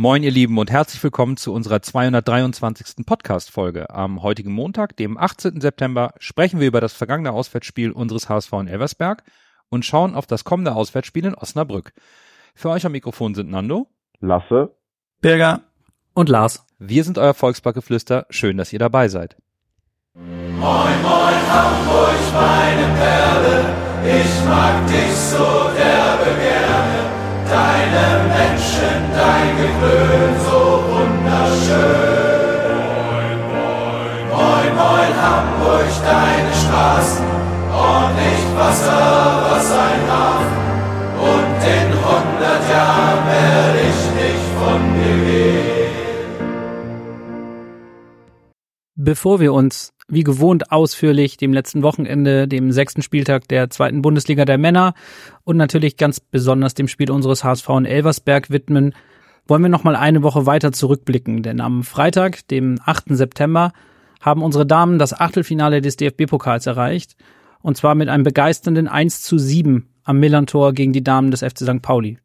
Moin, ihr Lieben, und herzlich willkommen zu unserer 223. Podcast-Folge. Am heutigen Montag, dem 18. September, sprechen wir über das vergangene Auswärtsspiel unseres HSV in Elversberg und schauen auf das kommende Auswärtsspiel in Osnabrück. Für euch am Mikrofon sind Nando, Lasse, Birger und Lars. Wir sind euer Volksparkgeflüster. Schön, dass ihr dabei seid. Moin, moin, Hamburg, meine Perle, ich mag dich so derbe gerne. Deine Menschen, dein Gewöhn, so wunderschön. Moin, moin, moin, moin, Hamburg, deine Straßen, ordentlich Wasser, was ein Hafen. Und in hundert Jahren werde ich nicht von dir gehen. Bevor wir uns wie gewohnt ausführlich dem letzten Wochenende, dem sechsten Spieltag der zweiten Bundesliga der Männer und natürlich ganz besonders dem Spiel unseres HSV in Elversberg widmen, wollen wir noch mal eine Woche weiter zurückblicken, denn am Freitag, dem 8. September, haben unsere Damen das Achtelfinale des DFB-Pokals erreicht und zwar mit einem begeisternden 1 zu 7 am Millantor gegen die Damen des FC St. Pauli.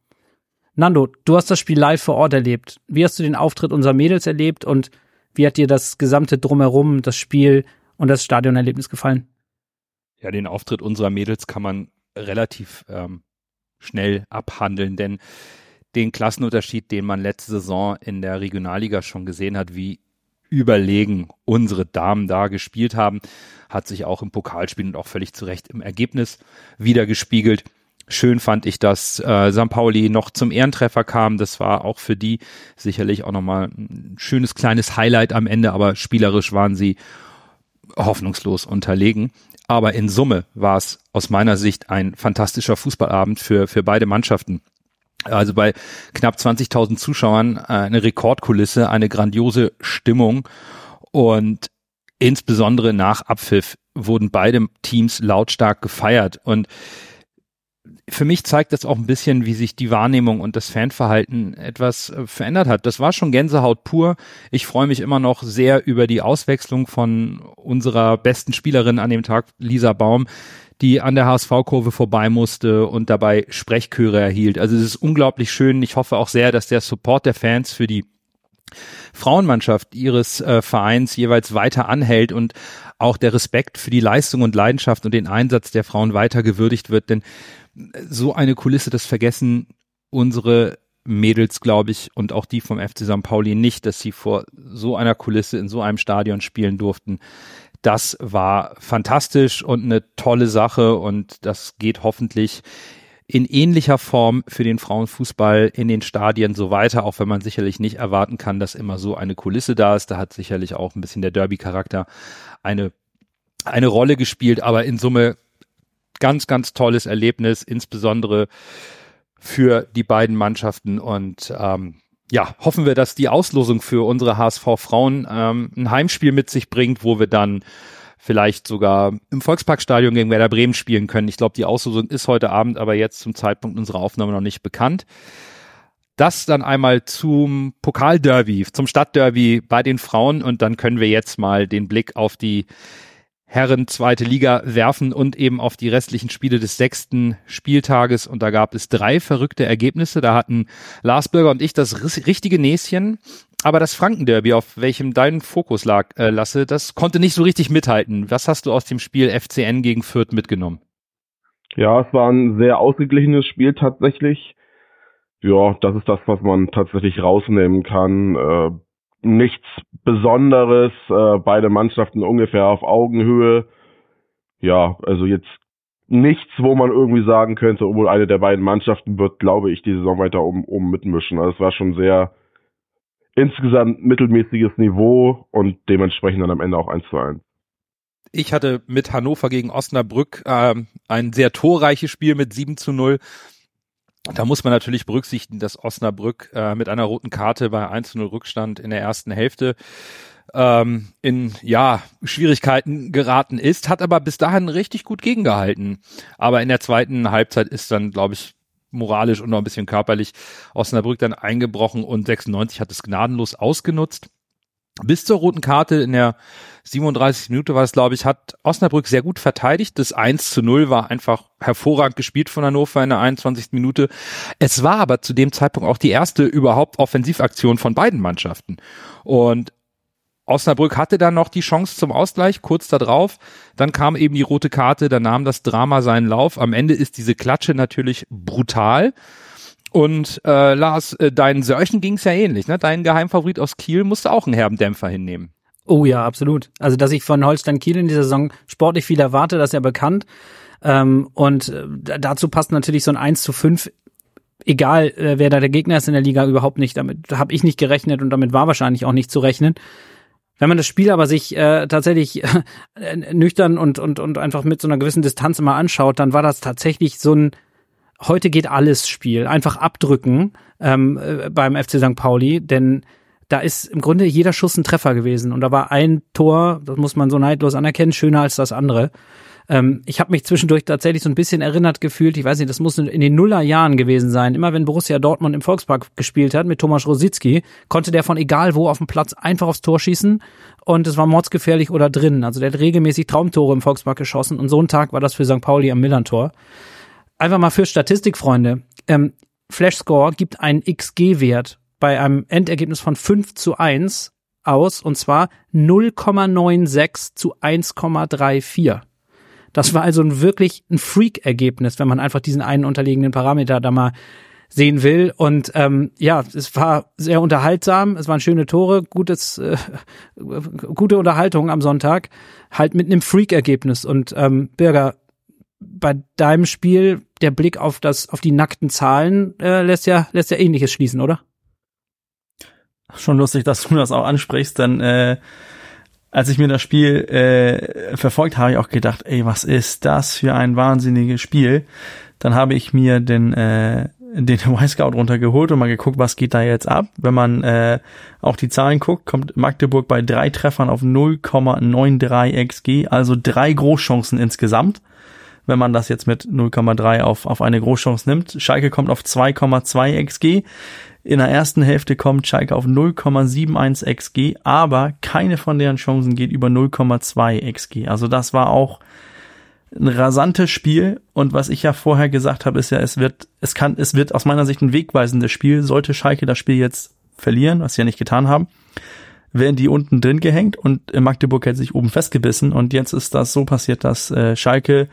Nando, du hast das Spiel live vor Ort erlebt. Wie hast du den Auftritt unserer Mädels erlebt und wie hat dir das gesamte Drumherum, das Spiel und das Stadionerlebnis gefallen? Ja, den Auftritt unserer Mädels kann man relativ ähm, schnell abhandeln, denn den Klassenunterschied, den man letzte Saison in der Regionalliga schon gesehen hat, wie überlegen unsere Damen da gespielt haben, hat sich auch im Pokalspiel und auch völlig zu Recht im Ergebnis wieder gespiegelt. Schön fand ich, dass äh, St. Pauli noch zum Ehrentreffer kam. Das war auch für die sicherlich auch nochmal ein schönes kleines Highlight am Ende, aber spielerisch waren sie hoffnungslos unterlegen. Aber in Summe war es aus meiner Sicht ein fantastischer Fußballabend für, für beide Mannschaften. Also bei knapp 20.000 Zuschauern äh, eine Rekordkulisse, eine grandiose Stimmung und insbesondere nach Abpfiff wurden beide Teams lautstark gefeiert und für mich zeigt das auch ein bisschen, wie sich die Wahrnehmung und das Fanverhalten etwas äh, verändert hat. Das war schon Gänsehaut pur. Ich freue mich immer noch sehr über die Auswechslung von unserer besten Spielerin an dem Tag, Lisa Baum, die an der HSV-Kurve vorbei musste und dabei Sprechchöre erhielt. Also es ist unglaublich schön. Ich hoffe auch sehr, dass der Support der Fans für die Frauenmannschaft ihres äh, Vereins jeweils weiter anhält und auch der Respekt für die Leistung und Leidenschaft und den Einsatz der Frauen weiter gewürdigt wird. Denn so eine Kulisse, das vergessen unsere Mädels, glaube ich, und auch die vom FC St. Pauli nicht, dass sie vor so einer Kulisse in so einem Stadion spielen durften. Das war fantastisch und eine tolle Sache und das geht hoffentlich in ähnlicher Form für den Frauenfußball in den Stadien so weiter, auch wenn man sicherlich nicht erwarten kann, dass immer so eine Kulisse da ist. Da hat sicherlich auch ein bisschen der Derby-Charakter eine, eine Rolle gespielt, aber in Summe ganz, ganz tolles Erlebnis, insbesondere für die beiden Mannschaften und ähm, ja, hoffen wir, dass die Auslosung für unsere HSV Frauen ähm, ein Heimspiel mit sich bringt, wo wir dann vielleicht sogar im Volksparkstadion gegen Werder Bremen spielen können. Ich glaube, die Auslosung ist heute Abend, aber jetzt zum Zeitpunkt unserer Aufnahme noch nicht bekannt. Das dann einmal zum Pokalderby, zum Stadtderby bei den Frauen und dann können wir jetzt mal den Blick auf die Herren zweite Liga werfen und eben auf die restlichen Spiele des sechsten Spieltages. Und da gab es drei verrückte Ergebnisse. Da hatten Lars Bürger und ich das richtige Näschen. Aber das Frankenderby, auf welchem dein Fokus lag, äh, Lasse, das konnte nicht so richtig mithalten. Was hast du aus dem Spiel FCN gegen Fürth mitgenommen? Ja, es war ein sehr ausgeglichenes Spiel tatsächlich. Ja, das ist das, was man tatsächlich rausnehmen kann. Äh, nichts Besonderes, äh, beide Mannschaften ungefähr auf Augenhöhe. Ja, also jetzt nichts, wo man irgendwie sagen könnte, obwohl eine der beiden Mannschaften wird, glaube ich, die Saison weiter um, um mitmischen. Also es war schon sehr insgesamt mittelmäßiges Niveau und dementsprechend dann am Ende auch 1 zu 1. Ich hatte mit Hannover gegen Osnabrück äh, ein sehr torreiches Spiel mit 7 zu 0. Da muss man natürlich berücksichtigen, dass Osnabrück äh, mit einer roten Karte bei 1-0 Rückstand in der ersten Hälfte ähm, in ja Schwierigkeiten geraten ist, hat aber bis dahin richtig gut gegengehalten. Aber in der zweiten Halbzeit ist dann, glaube ich, moralisch und noch ein bisschen körperlich Osnabrück dann eingebrochen und 96 hat es gnadenlos ausgenutzt. Bis zur roten Karte in der 37 Minute war es, glaube ich, hat Osnabrück sehr gut verteidigt. Das 1 zu 0 war einfach hervorragend gespielt von Hannover in der 21. Minute. Es war aber zu dem Zeitpunkt auch die erste überhaupt Offensivaktion von beiden Mannschaften. Und Osnabrück hatte dann noch die Chance zum Ausgleich, kurz darauf. Dann kam eben die rote Karte, dann nahm das Drama seinen Lauf. Am Ende ist diese Klatsche natürlich brutal. Und äh, Lars, äh, deinen Sörchen ging es ja ähnlich. Ne? Dein Geheimfavorit aus Kiel musste auch einen herben Dämpfer hinnehmen. Oh ja, absolut. Also, dass ich von Holstein Kiel in dieser Saison sportlich viel erwarte, das ist ja bekannt. Ähm, und äh, dazu passt natürlich so ein 1 zu 5 egal äh, wer da der Gegner ist in der Liga, überhaupt nicht. Damit habe ich nicht gerechnet und damit war wahrscheinlich auch nicht zu rechnen. Wenn man das Spiel aber sich äh, tatsächlich äh, nüchtern und, und, und einfach mit so einer gewissen Distanz immer anschaut, dann war das tatsächlich so ein heute geht alles Spiel. Einfach abdrücken ähm, äh, beim FC St. Pauli, denn da ist im Grunde jeder Schuss ein Treffer gewesen. Und da war ein Tor, das muss man so neidlos anerkennen, schöner als das andere. Ähm, ich habe mich zwischendurch tatsächlich so ein bisschen erinnert gefühlt, ich weiß nicht, das muss in den Nullerjahren gewesen sein. Immer wenn Borussia Dortmund im Volkspark gespielt hat mit Thomas Rositzky, konnte der von egal wo auf dem Platz einfach aufs Tor schießen und es war mordsgefährlich oder drin. Also der hat regelmäßig Traumtore im Volkspark geschossen und so ein Tag war das für St. Pauli am Millantor. Einfach mal für Statistikfreunde. Ähm, Flashscore gibt einen XG-Wert bei einem Endergebnis von 5 zu 1 aus, und zwar 0,96 zu 1,34. Das war also ein wirklich ein Freak-Ergebnis, wenn man einfach diesen einen unterliegenden Parameter da mal sehen will. Und ähm, ja, es war sehr unterhaltsam, es waren schöne Tore, gutes, äh, gute Unterhaltung am Sonntag, halt mit einem Freak-Ergebnis. Und ähm, Bürger, bei deinem Spiel, der Blick auf das, auf die nackten Zahlen äh, lässt ja, lässt ja ähnliches schließen, oder? Schon lustig, dass du das auch ansprichst, denn äh, als ich mir das Spiel äh, verfolgt habe, ich auch gedacht, ey, was ist das für ein wahnsinniges Spiel? Dann habe ich mir den äh, den Y-Scout runtergeholt und mal geguckt, was geht da jetzt ab. Wenn man äh, auch die Zahlen guckt, kommt Magdeburg bei drei Treffern auf 0,93 XG, also drei Großchancen insgesamt. Wenn man das jetzt mit 0,3 auf, auf eine Großchance nimmt. Schalke kommt auf 2,2 XG. In der ersten Hälfte kommt Schalke auf 0,71 XG, aber keine von deren Chancen geht über 0,2 XG. Also das war auch ein rasantes Spiel und was ich ja vorher gesagt habe, ist ja, es wird, es kann, es wird aus meiner Sicht ein wegweisendes Spiel. Sollte Schalke das Spiel jetzt verlieren, was sie ja nicht getan haben, wären die unten drin gehängt und Magdeburg hätte sich oben festgebissen und jetzt ist das so passiert, dass äh, Schalke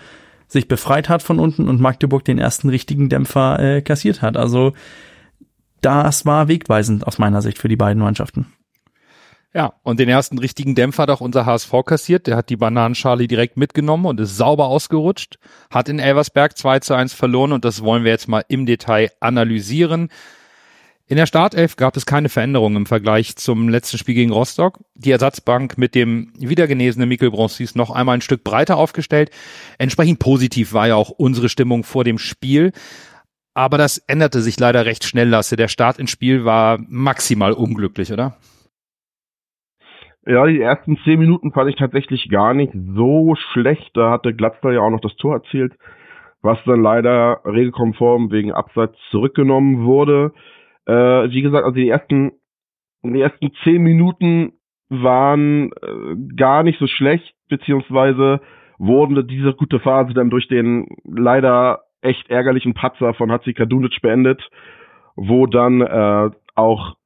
sich befreit hat von unten und Magdeburg den ersten richtigen Dämpfer äh, kassiert hat. Also das war wegweisend aus meiner Sicht für die beiden Mannschaften. Ja, und den ersten richtigen Dämpfer hat auch unser HSV kassiert. Der hat die Bananenschale direkt mitgenommen und ist sauber ausgerutscht, hat in Elversberg 2 zu 1 verloren und das wollen wir jetzt mal im Detail analysieren. In der Startelf gab es keine Veränderungen im Vergleich zum letzten Spiel gegen Rostock. Die Ersatzbank mit dem wiedergenesenen Mikkel Bronsis noch einmal ein Stück breiter aufgestellt. Entsprechend positiv war ja auch unsere Stimmung vor dem Spiel. Aber das änderte sich leider recht schnell, Lasse. Der Start ins Spiel war maximal unglücklich, oder? Ja, die ersten zehn Minuten fand ich tatsächlich gar nicht so schlecht. Da hatte Glatzel ja auch noch das Tor erzielt, was dann leider regelkonform wegen Abseits zurückgenommen wurde. Äh, wie gesagt, also die ersten, die ersten zehn Minuten waren äh, gar nicht so schlecht, beziehungsweise wurden diese gute Phase dann durch den leider echt ärgerlichen Patzer von Hatzi Kadunic beendet, wo dann äh, auch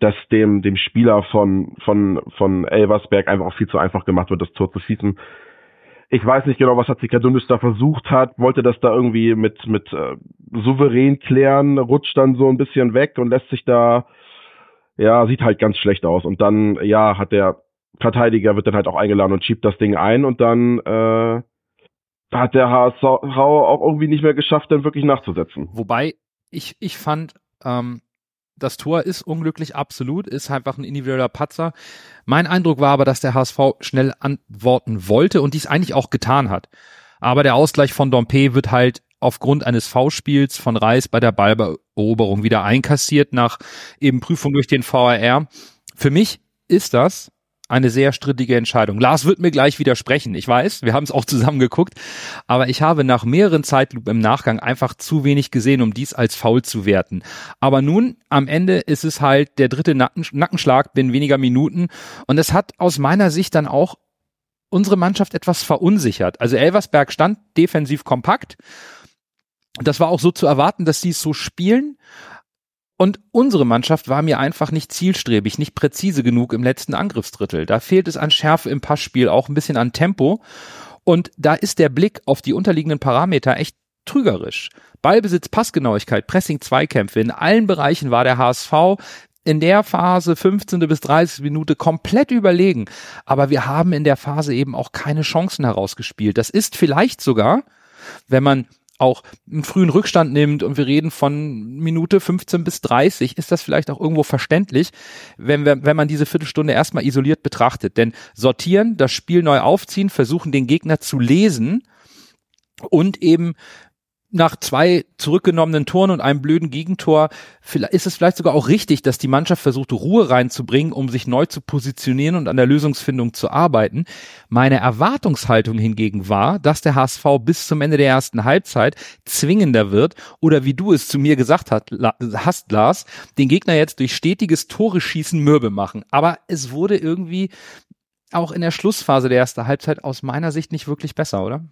das dem dem Spieler von von von Elversberg einfach auch viel zu einfach gemacht wird, das Tor zu schießen. Ich weiß nicht genau, was Hatzi Kadunic da versucht hat, wollte das da irgendwie mit mit äh, souverän klären, rutscht dann so ein bisschen weg und lässt sich da ja, sieht halt ganz schlecht aus und dann ja, hat der Verteidiger wird dann halt auch eingeladen und schiebt das Ding ein und dann äh, hat der HSV auch irgendwie nicht mehr geschafft, dann wirklich nachzusetzen. Wobei ich, ich fand, ähm, das Tor ist unglücklich, absolut, ist einfach ein individueller Patzer. Mein Eindruck war aber, dass der HSV schnell antworten wollte und dies eigentlich auch getan hat. Aber der Ausgleich von Dompe wird halt aufgrund eines V-Spiels von Reis bei der Ballberoberung wieder einkassiert nach eben Prüfung durch den VAR. Für mich ist das eine sehr strittige Entscheidung. Lars wird mir gleich widersprechen. Ich weiß, wir haben es auch zusammen geguckt, aber ich habe nach mehreren Zeitlupen im Nachgang einfach zu wenig gesehen, um dies als faul zu werten. Aber nun, am Ende ist es halt der dritte Nacken, Nackenschlag binnen weniger Minuten und es hat aus meiner Sicht dann auch unsere Mannschaft etwas verunsichert. Also Elversberg stand defensiv kompakt. Das war auch so zu erwarten, dass sie es so spielen. Und unsere Mannschaft war mir einfach nicht zielstrebig, nicht präzise genug im letzten Angriffsdrittel. Da fehlt es an Schärfe im Passspiel, auch ein bisschen an Tempo. Und da ist der Blick auf die unterliegenden Parameter echt trügerisch. Ballbesitz, Passgenauigkeit, Pressing, Zweikämpfe. In allen Bereichen war der HSV in der Phase 15. bis 30. Minute komplett überlegen. Aber wir haben in der Phase eben auch keine Chancen herausgespielt. Das ist vielleicht sogar, wenn man auch einen frühen Rückstand nimmt und wir reden von Minute 15 bis 30, ist das vielleicht auch irgendwo verständlich, wenn, wir, wenn man diese Viertelstunde erstmal isoliert betrachtet. Denn sortieren, das Spiel neu aufziehen, versuchen den Gegner zu lesen und eben nach zwei zurückgenommenen Toren und einem blöden Gegentor ist es vielleicht sogar auch richtig, dass die Mannschaft versucht, Ruhe reinzubringen, um sich neu zu positionieren und an der Lösungsfindung zu arbeiten. Meine Erwartungshaltung hingegen war, dass der HSV bis zum Ende der ersten Halbzeit zwingender wird oder wie du es zu mir gesagt hast, Lars, den Gegner jetzt durch stetiges Tore schießen mürbe machen. Aber es wurde irgendwie auch in der Schlussphase der ersten Halbzeit aus meiner Sicht nicht wirklich besser, oder?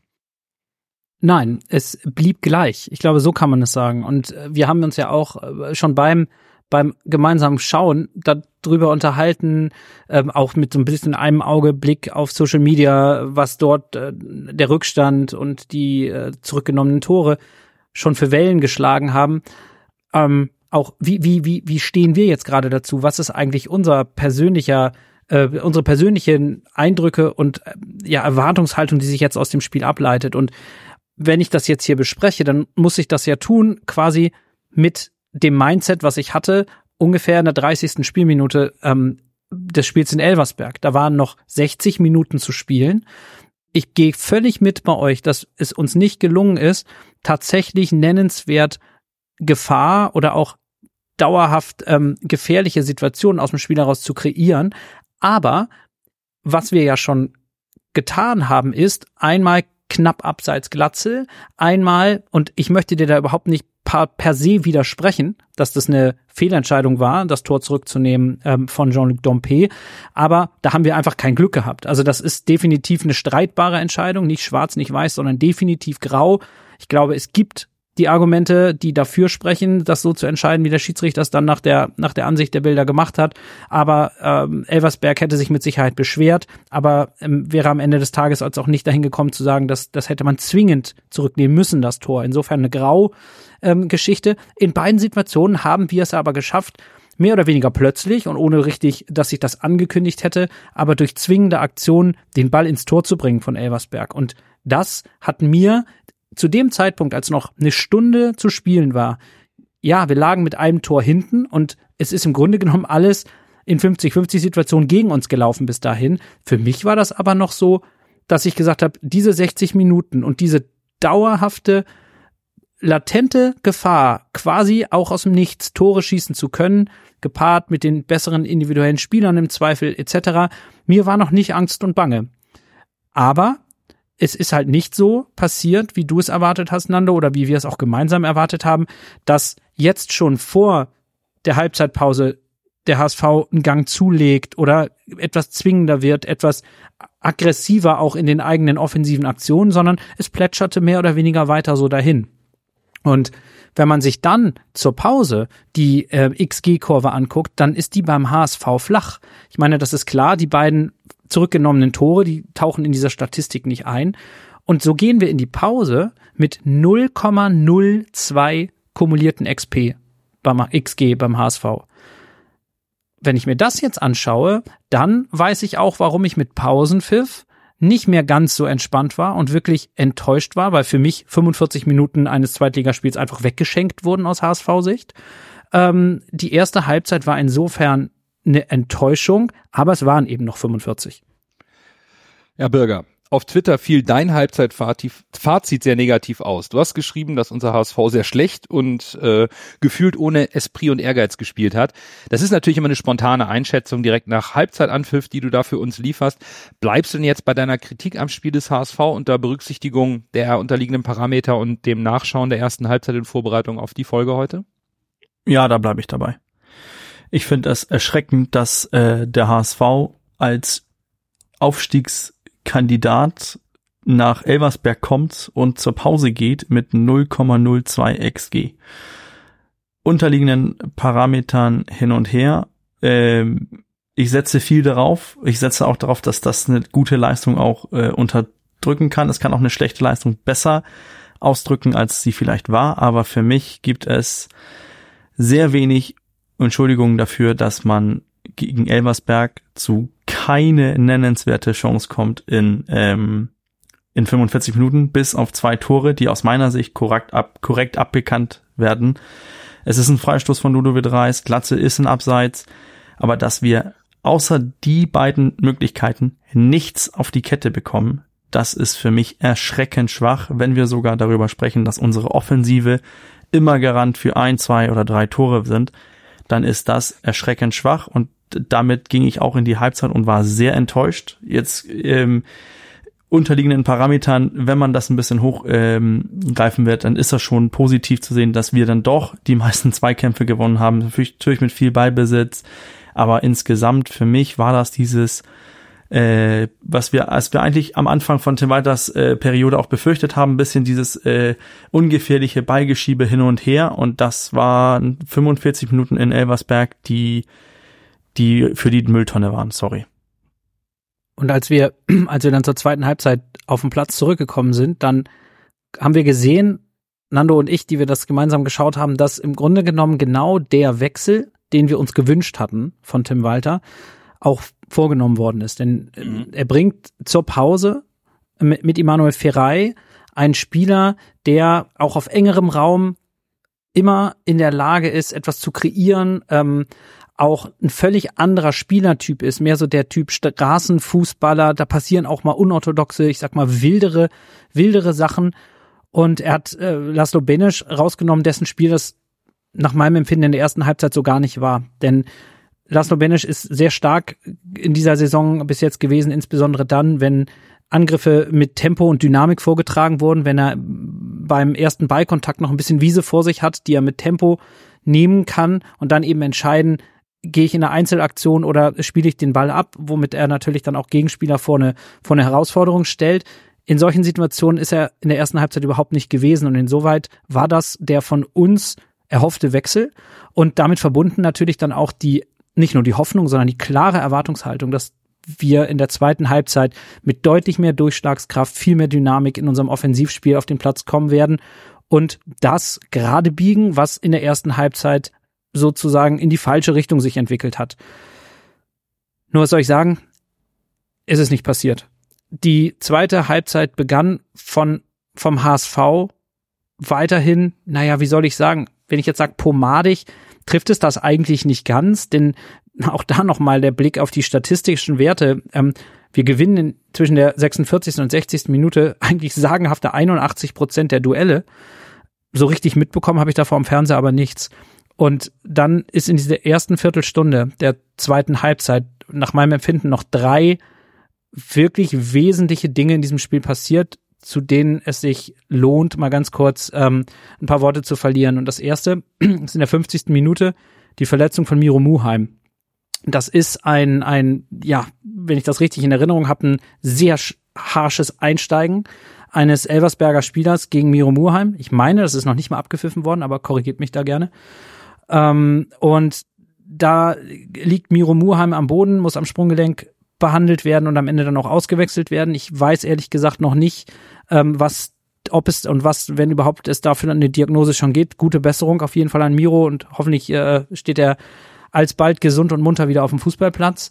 Nein, es blieb gleich. Ich glaube, so kann man es sagen. Und äh, wir haben uns ja auch äh, schon beim beim gemeinsamen Schauen darüber unterhalten, ähm, auch mit so ein bisschen einem Auge Blick auf Social Media, was dort äh, der Rückstand und die äh, zurückgenommenen Tore schon für Wellen geschlagen haben. Ähm, auch wie, wie, wie, wie stehen wir jetzt gerade dazu? Was ist eigentlich unser persönlicher äh, unsere persönlichen Eindrücke und äh, ja Erwartungshaltung, die sich jetzt aus dem Spiel ableitet und wenn ich das jetzt hier bespreche, dann muss ich das ja tun, quasi mit dem Mindset, was ich hatte, ungefähr in der 30. Spielminute ähm, des Spiels in Elversberg. Da waren noch 60 Minuten zu spielen. Ich gehe völlig mit bei euch, dass es uns nicht gelungen ist, tatsächlich nennenswert Gefahr oder auch dauerhaft ähm, gefährliche Situationen aus dem Spiel heraus zu kreieren. Aber was wir ja schon getan haben, ist einmal knapp abseits Glatzel. Einmal, und ich möchte dir da überhaupt nicht per, se widersprechen, dass das eine Fehlentscheidung war, das Tor zurückzunehmen ähm, von Jean-Luc Dompe. Aber da haben wir einfach kein Glück gehabt. Also das ist definitiv eine streitbare Entscheidung, nicht schwarz, nicht weiß, sondern definitiv grau. Ich glaube, es gibt die Argumente, die dafür sprechen, das so zu entscheiden, wie der Schiedsrichter es dann nach der, nach der Ansicht der Bilder gemacht hat. Aber ähm, Elversberg hätte sich mit Sicherheit beschwert, aber ähm, wäre am Ende des Tages als auch nicht dahin gekommen zu sagen, dass das hätte man zwingend zurücknehmen müssen, das Tor. Insofern eine Grau-Geschichte. Ähm, In beiden Situationen haben wir es aber geschafft, mehr oder weniger plötzlich und ohne richtig, dass ich das angekündigt hätte, aber durch zwingende Aktionen den Ball ins Tor zu bringen von Elversberg. Und das hat mir zu dem Zeitpunkt, als noch eine Stunde zu spielen war, ja, wir lagen mit einem Tor hinten und es ist im Grunde genommen alles in 50-50 Situationen gegen uns gelaufen bis dahin. Für mich war das aber noch so, dass ich gesagt habe, diese 60 Minuten und diese dauerhafte, latente Gefahr, quasi auch aus dem Nichts Tore schießen zu können, gepaart mit den besseren individuellen Spielern im Zweifel etc., mir war noch nicht Angst und Bange. Aber es ist halt nicht so passiert, wie du es erwartet hast, Nando, oder wie wir es auch gemeinsam erwartet haben, dass jetzt schon vor der Halbzeitpause der HSV einen Gang zulegt oder etwas zwingender wird, etwas aggressiver auch in den eigenen offensiven Aktionen, sondern es plätscherte mehr oder weniger weiter so dahin. Und wenn man sich dann zur Pause die äh, XG-Kurve anguckt, dann ist die beim HSV flach. Ich meine, das ist klar, die beiden zurückgenommenen Tore, die tauchen in dieser Statistik nicht ein. Und so gehen wir in die Pause mit 0,02 kumulierten XP beim XG beim HSV. Wenn ich mir das jetzt anschaue, dann weiß ich auch, warum ich mit Pausenpfiff nicht mehr ganz so entspannt war und wirklich enttäuscht war, weil für mich 45 Minuten eines Zweitligaspiels einfach weggeschenkt wurden aus HSV-Sicht. Ähm, die erste Halbzeit war insofern eine Enttäuschung, aber es waren eben noch 45. Ja, Bürger, auf Twitter fiel dein Halbzeitfazit sehr negativ aus. Du hast geschrieben, dass unser HSV sehr schlecht und äh, gefühlt ohne Esprit und Ehrgeiz gespielt hat. Das ist natürlich immer eine spontane Einschätzung direkt nach Halbzeitanpfiff, die du da für uns lieferst. Bleibst du denn jetzt bei deiner Kritik am Spiel des HSV unter Berücksichtigung der unterliegenden Parameter und dem Nachschauen der ersten Halbzeit in Vorbereitung auf die Folge heute? Ja, da bleibe ich dabei. Ich finde es erschreckend, dass äh, der HSV als Aufstiegskandidat nach Elversberg kommt und zur Pause geht mit 0,02 XG. Unterliegenden Parametern hin und her. Ähm, ich setze viel darauf. Ich setze auch darauf, dass das eine gute Leistung auch äh, unterdrücken kann. Es kann auch eine schlechte Leistung besser ausdrücken, als sie vielleicht war. Aber für mich gibt es sehr wenig Entschuldigungen dafür, dass man gegen Elversberg zu keine nennenswerte Chance kommt in, ähm, in 45 Minuten, bis auf zwei Tore, die aus meiner Sicht korrekt, ab, korrekt abbekannt werden. Es ist ein Freistoß von Ludovic Reis, Glatze ist ein Abseits, aber dass wir außer die beiden Möglichkeiten nichts auf die Kette bekommen, das ist für mich erschreckend schwach, wenn wir sogar darüber sprechen, dass unsere Offensive immer garant für ein, zwei oder drei Tore sind, dann ist das erschreckend schwach und damit ging ich auch in die Halbzeit und war sehr enttäuscht. Jetzt ähm, unterliegenden Parametern, wenn man das ein bisschen hochgreifen ähm, wird, dann ist das schon positiv zu sehen, dass wir dann doch die meisten Zweikämpfe gewonnen haben. Natürlich mit viel Ballbesitz, aber insgesamt für mich war das dieses äh, was wir, als wir eigentlich am Anfang von Tim Walters äh, Periode auch befürchtet haben, ein bisschen dieses äh, ungefährliche Ballgeschiebe hin und her und das waren 45 Minuten in Elversberg, die die für die Mülltonne waren, sorry. Und als wir, als wir dann zur zweiten Halbzeit auf den Platz zurückgekommen sind, dann haben wir gesehen, Nando und ich, die wir das gemeinsam geschaut haben, dass im Grunde genommen genau der Wechsel, den wir uns gewünscht hatten von Tim Walter, auch vorgenommen worden ist. Denn äh, mhm. er bringt zur Pause mit, mit Immanuel Ferrei einen Spieler, der auch auf engerem Raum immer in der Lage ist, etwas zu kreieren, ähm, auch ein völlig anderer Spielertyp ist, mehr so der Typ Straßenfußballer, da passieren auch mal unorthodoxe, ich sag mal wildere, wildere Sachen und er hat äh, Laszlo Benisch rausgenommen, dessen Spiel das nach meinem Empfinden in der ersten Halbzeit so gar nicht war, denn Laszlo Benisch ist sehr stark in dieser Saison bis jetzt gewesen, insbesondere dann, wenn Angriffe mit Tempo und Dynamik vorgetragen wurden, wenn er beim ersten Ballkontakt noch ein bisschen Wiese vor sich hat, die er mit Tempo nehmen kann und dann eben entscheiden, gehe ich in eine Einzelaktion oder spiele ich den Ball ab, womit er natürlich dann auch Gegenspieler vor eine, vor eine Herausforderung stellt. In solchen Situationen ist er in der ersten Halbzeit überhaupt nicht gewesen und insoweit war das der von uns erhoffte Wechsel und damit verbunden natürlich dann auch die nicht nur die Hoffnung, sondern die klare Erwartungshaltung, dass wir in der zweiten Halbzeit mit deutlich mehr Durchschlagskraft, viel mehr Dynamik in unserem Offensivspiel auf den Platz kommen werden und das gerade biegen, was in der ersten Halbzeit sozusagen in die falsche Richtung sich entwickelt hat. Nur was soll ich sagen? Es ist nicht passiert. Die zweite Halbzeit begann von, vom HSV weiterhin, naja, wie soll ich sagen, wenn ich jetzt sage pomadig, trifft es das eigentlich nicht ganz, denn auch da nochmal der Blick auf die statistischen Werte. Ähm, wir gewinnen in, zwischen der 46. und 60. Minute eigentlich sagenhafte 81 Prozent der Duelle. So richtig mitbekommen habe ich da vor Fernseher aber nichts. Und dann ist in dieser ersten Viertelstunde der zweiten Halbzeit nach meinem Empfinden noch drei wirklich wesentliche Dinge in diesem Spiel passiert, zu denen es sich lohnt, mal ganz kurz ähm, ein paar Worte zu verlieren. Und das erste ist in der 50. Minute die Verletzung von Miro Muheim. Das ist ein, ein, ja, wenn ich das richtig in Erinnerung habe, ein sehr harsches Einsteigen eines Elversberger Spielers gegen Miro Muheim. Ich meine, das ist noch nicht mal abgepfiffen worden, aber korrigiert mich da gerne. Ähm, und da liegt Miro Muheim am Boden, muss am Sprunggelenk behandelt werden und am Ende dann auch ausgewechselt werden. Ich weiß ehrlich gesagt noch nicht, ähm, was ob es und was, wenn überhaupt es dafür eine Diagnose schon geht. Gute Besserung auf jeden Fall an Miro und hoffentlich äh, steht er alsbald gesund und munter wieder auf dem Fußballplatz.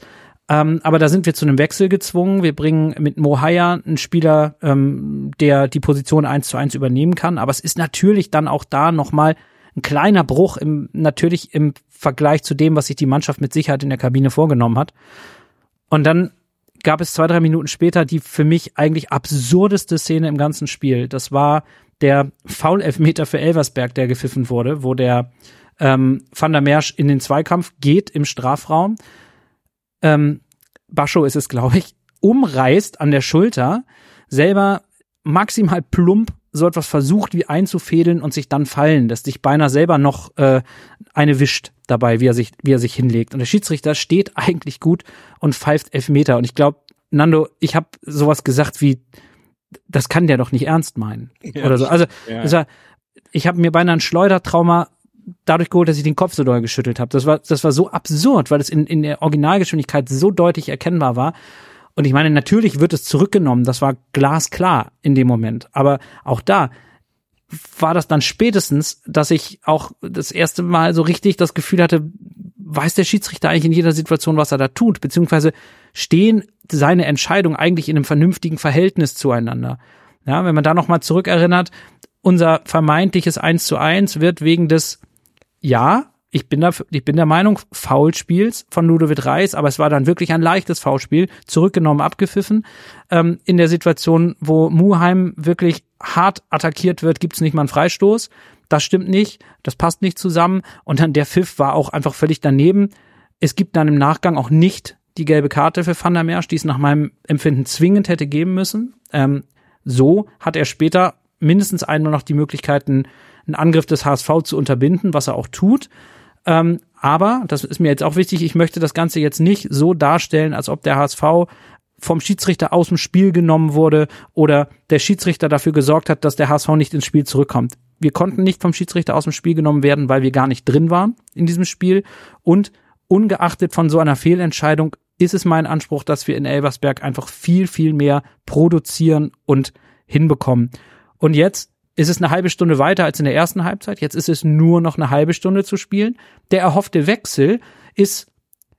Ähm, aber da sind wir zu einem Wechsel gezwungen. Wir bringen mit Mohaya einen Spieler, ähm, der die Position eins zu eins übernehmen kann. Aber es ist natürlich dann auch da nochmal ein kleiner Bruch im, natürlich im Vergleich zu dem, was sich die Mannschaft mit Sicherheit in der Kabine vorgenommen hat. Und dann gab es zwei, drei Minuten später die für mich eigentlich absurdeste Szene im ganzen Spiel. Das war der Foul-Elfmeter für Elversberg, der gepfiffen wurde, wo der ähm, Van der Mersch in den Zweikampf geht im Strafraum. Ähm, Bascho ist es, glaube ich, umreißt an der Schulter, selber maximal plump so etwas versucht wie einzufädeln und sich dann fallen lässt, sich beinahe selber noch äh, eine wischt dabei, wie er sich, wie er sich hinlegt. Und der Schiedsrichter steht eigentlich gut und pfeift Elfmeter. Und ich glaube, Nando, ich habe sowas gesagt wie, das kann der doch nicht ernst meinen. Ja, oder so. Also, ja. also ich habe mir beinahe ein Schleudertrauma dadurch geholt, dass ich den Kopf so doll geschüttelt habe. Das war, das war so absurd, weil es in, in der Originalgeschwindigkeit so deutlich erkennbar war. Und ich meine, natürlich wird es zurückgenommen, das war glasklar in dem Moment. Aber auch da war das dann spätestens, dass ich auch das erste Mal so richtig das Gefühl hatte, weiß der Schiedsrichter eigentlich in jeder Situation, was er da tut, beziehungsweise stehen seine Entscheidungen eigentlich in einem vernünftigen Verhältnis zueinander. Ja, wenn man da nochmal zurückerinnert, unser vermeintliches Eins zu eins wird wegen des, ja, ich bin, da, ich bin der Meinung, Foulspiels von Ludovic Reis, aber es war dann wirklich ein leichtes Foulspiel, zurückgenommen, abgepfiffen. Ähm, in der Situation, wo Muheim wirklich hart attackiert wird, gibt's nicht mal einen Freistoß. Das stimmt nicht, das passt nicht zusammen. Und dann der Pfiff war auch einfach völlig daneben. Es gibt dann im Nachgang auch nicht die gelbe Karte für Van der Mersch, die es nach meinem Empfinden zwingend hätte geben müssen. Ähm, so hat er später mindestens einmal noch die Möglichkeiten, einen Angriff des HSV zu unterbinden, was er auch tut. Ähm, aber, das ist mir jetzt auch wichtig, ich möchte das Ganze jetzt nicht so darstellen, als ob der HSV vom Schiedsrichter aus dem Spiel genommen wurde oder der Schiedsrichter dafür gesorgt hat, dass der HSV nicht ins Spiel zurückkommt. Wir konnten nicht vom Schiedsrichter aus dem Spiel genommen werden, weil wir gar nicht drin waren in diesem Spiel. Und ungeachtet von so einer Fehlentscheidung ist es mein Anspruch, dass wir in Elversberg einfach viel, viel mehr produzieren und hinbekommen. Und jetzt ist es eine halbe Stunde weiter als in der ersten Halbzeit. Jetzt ist es nur noch eine halbe Stunde zu spielen. Der erhoffte Wechsel ist,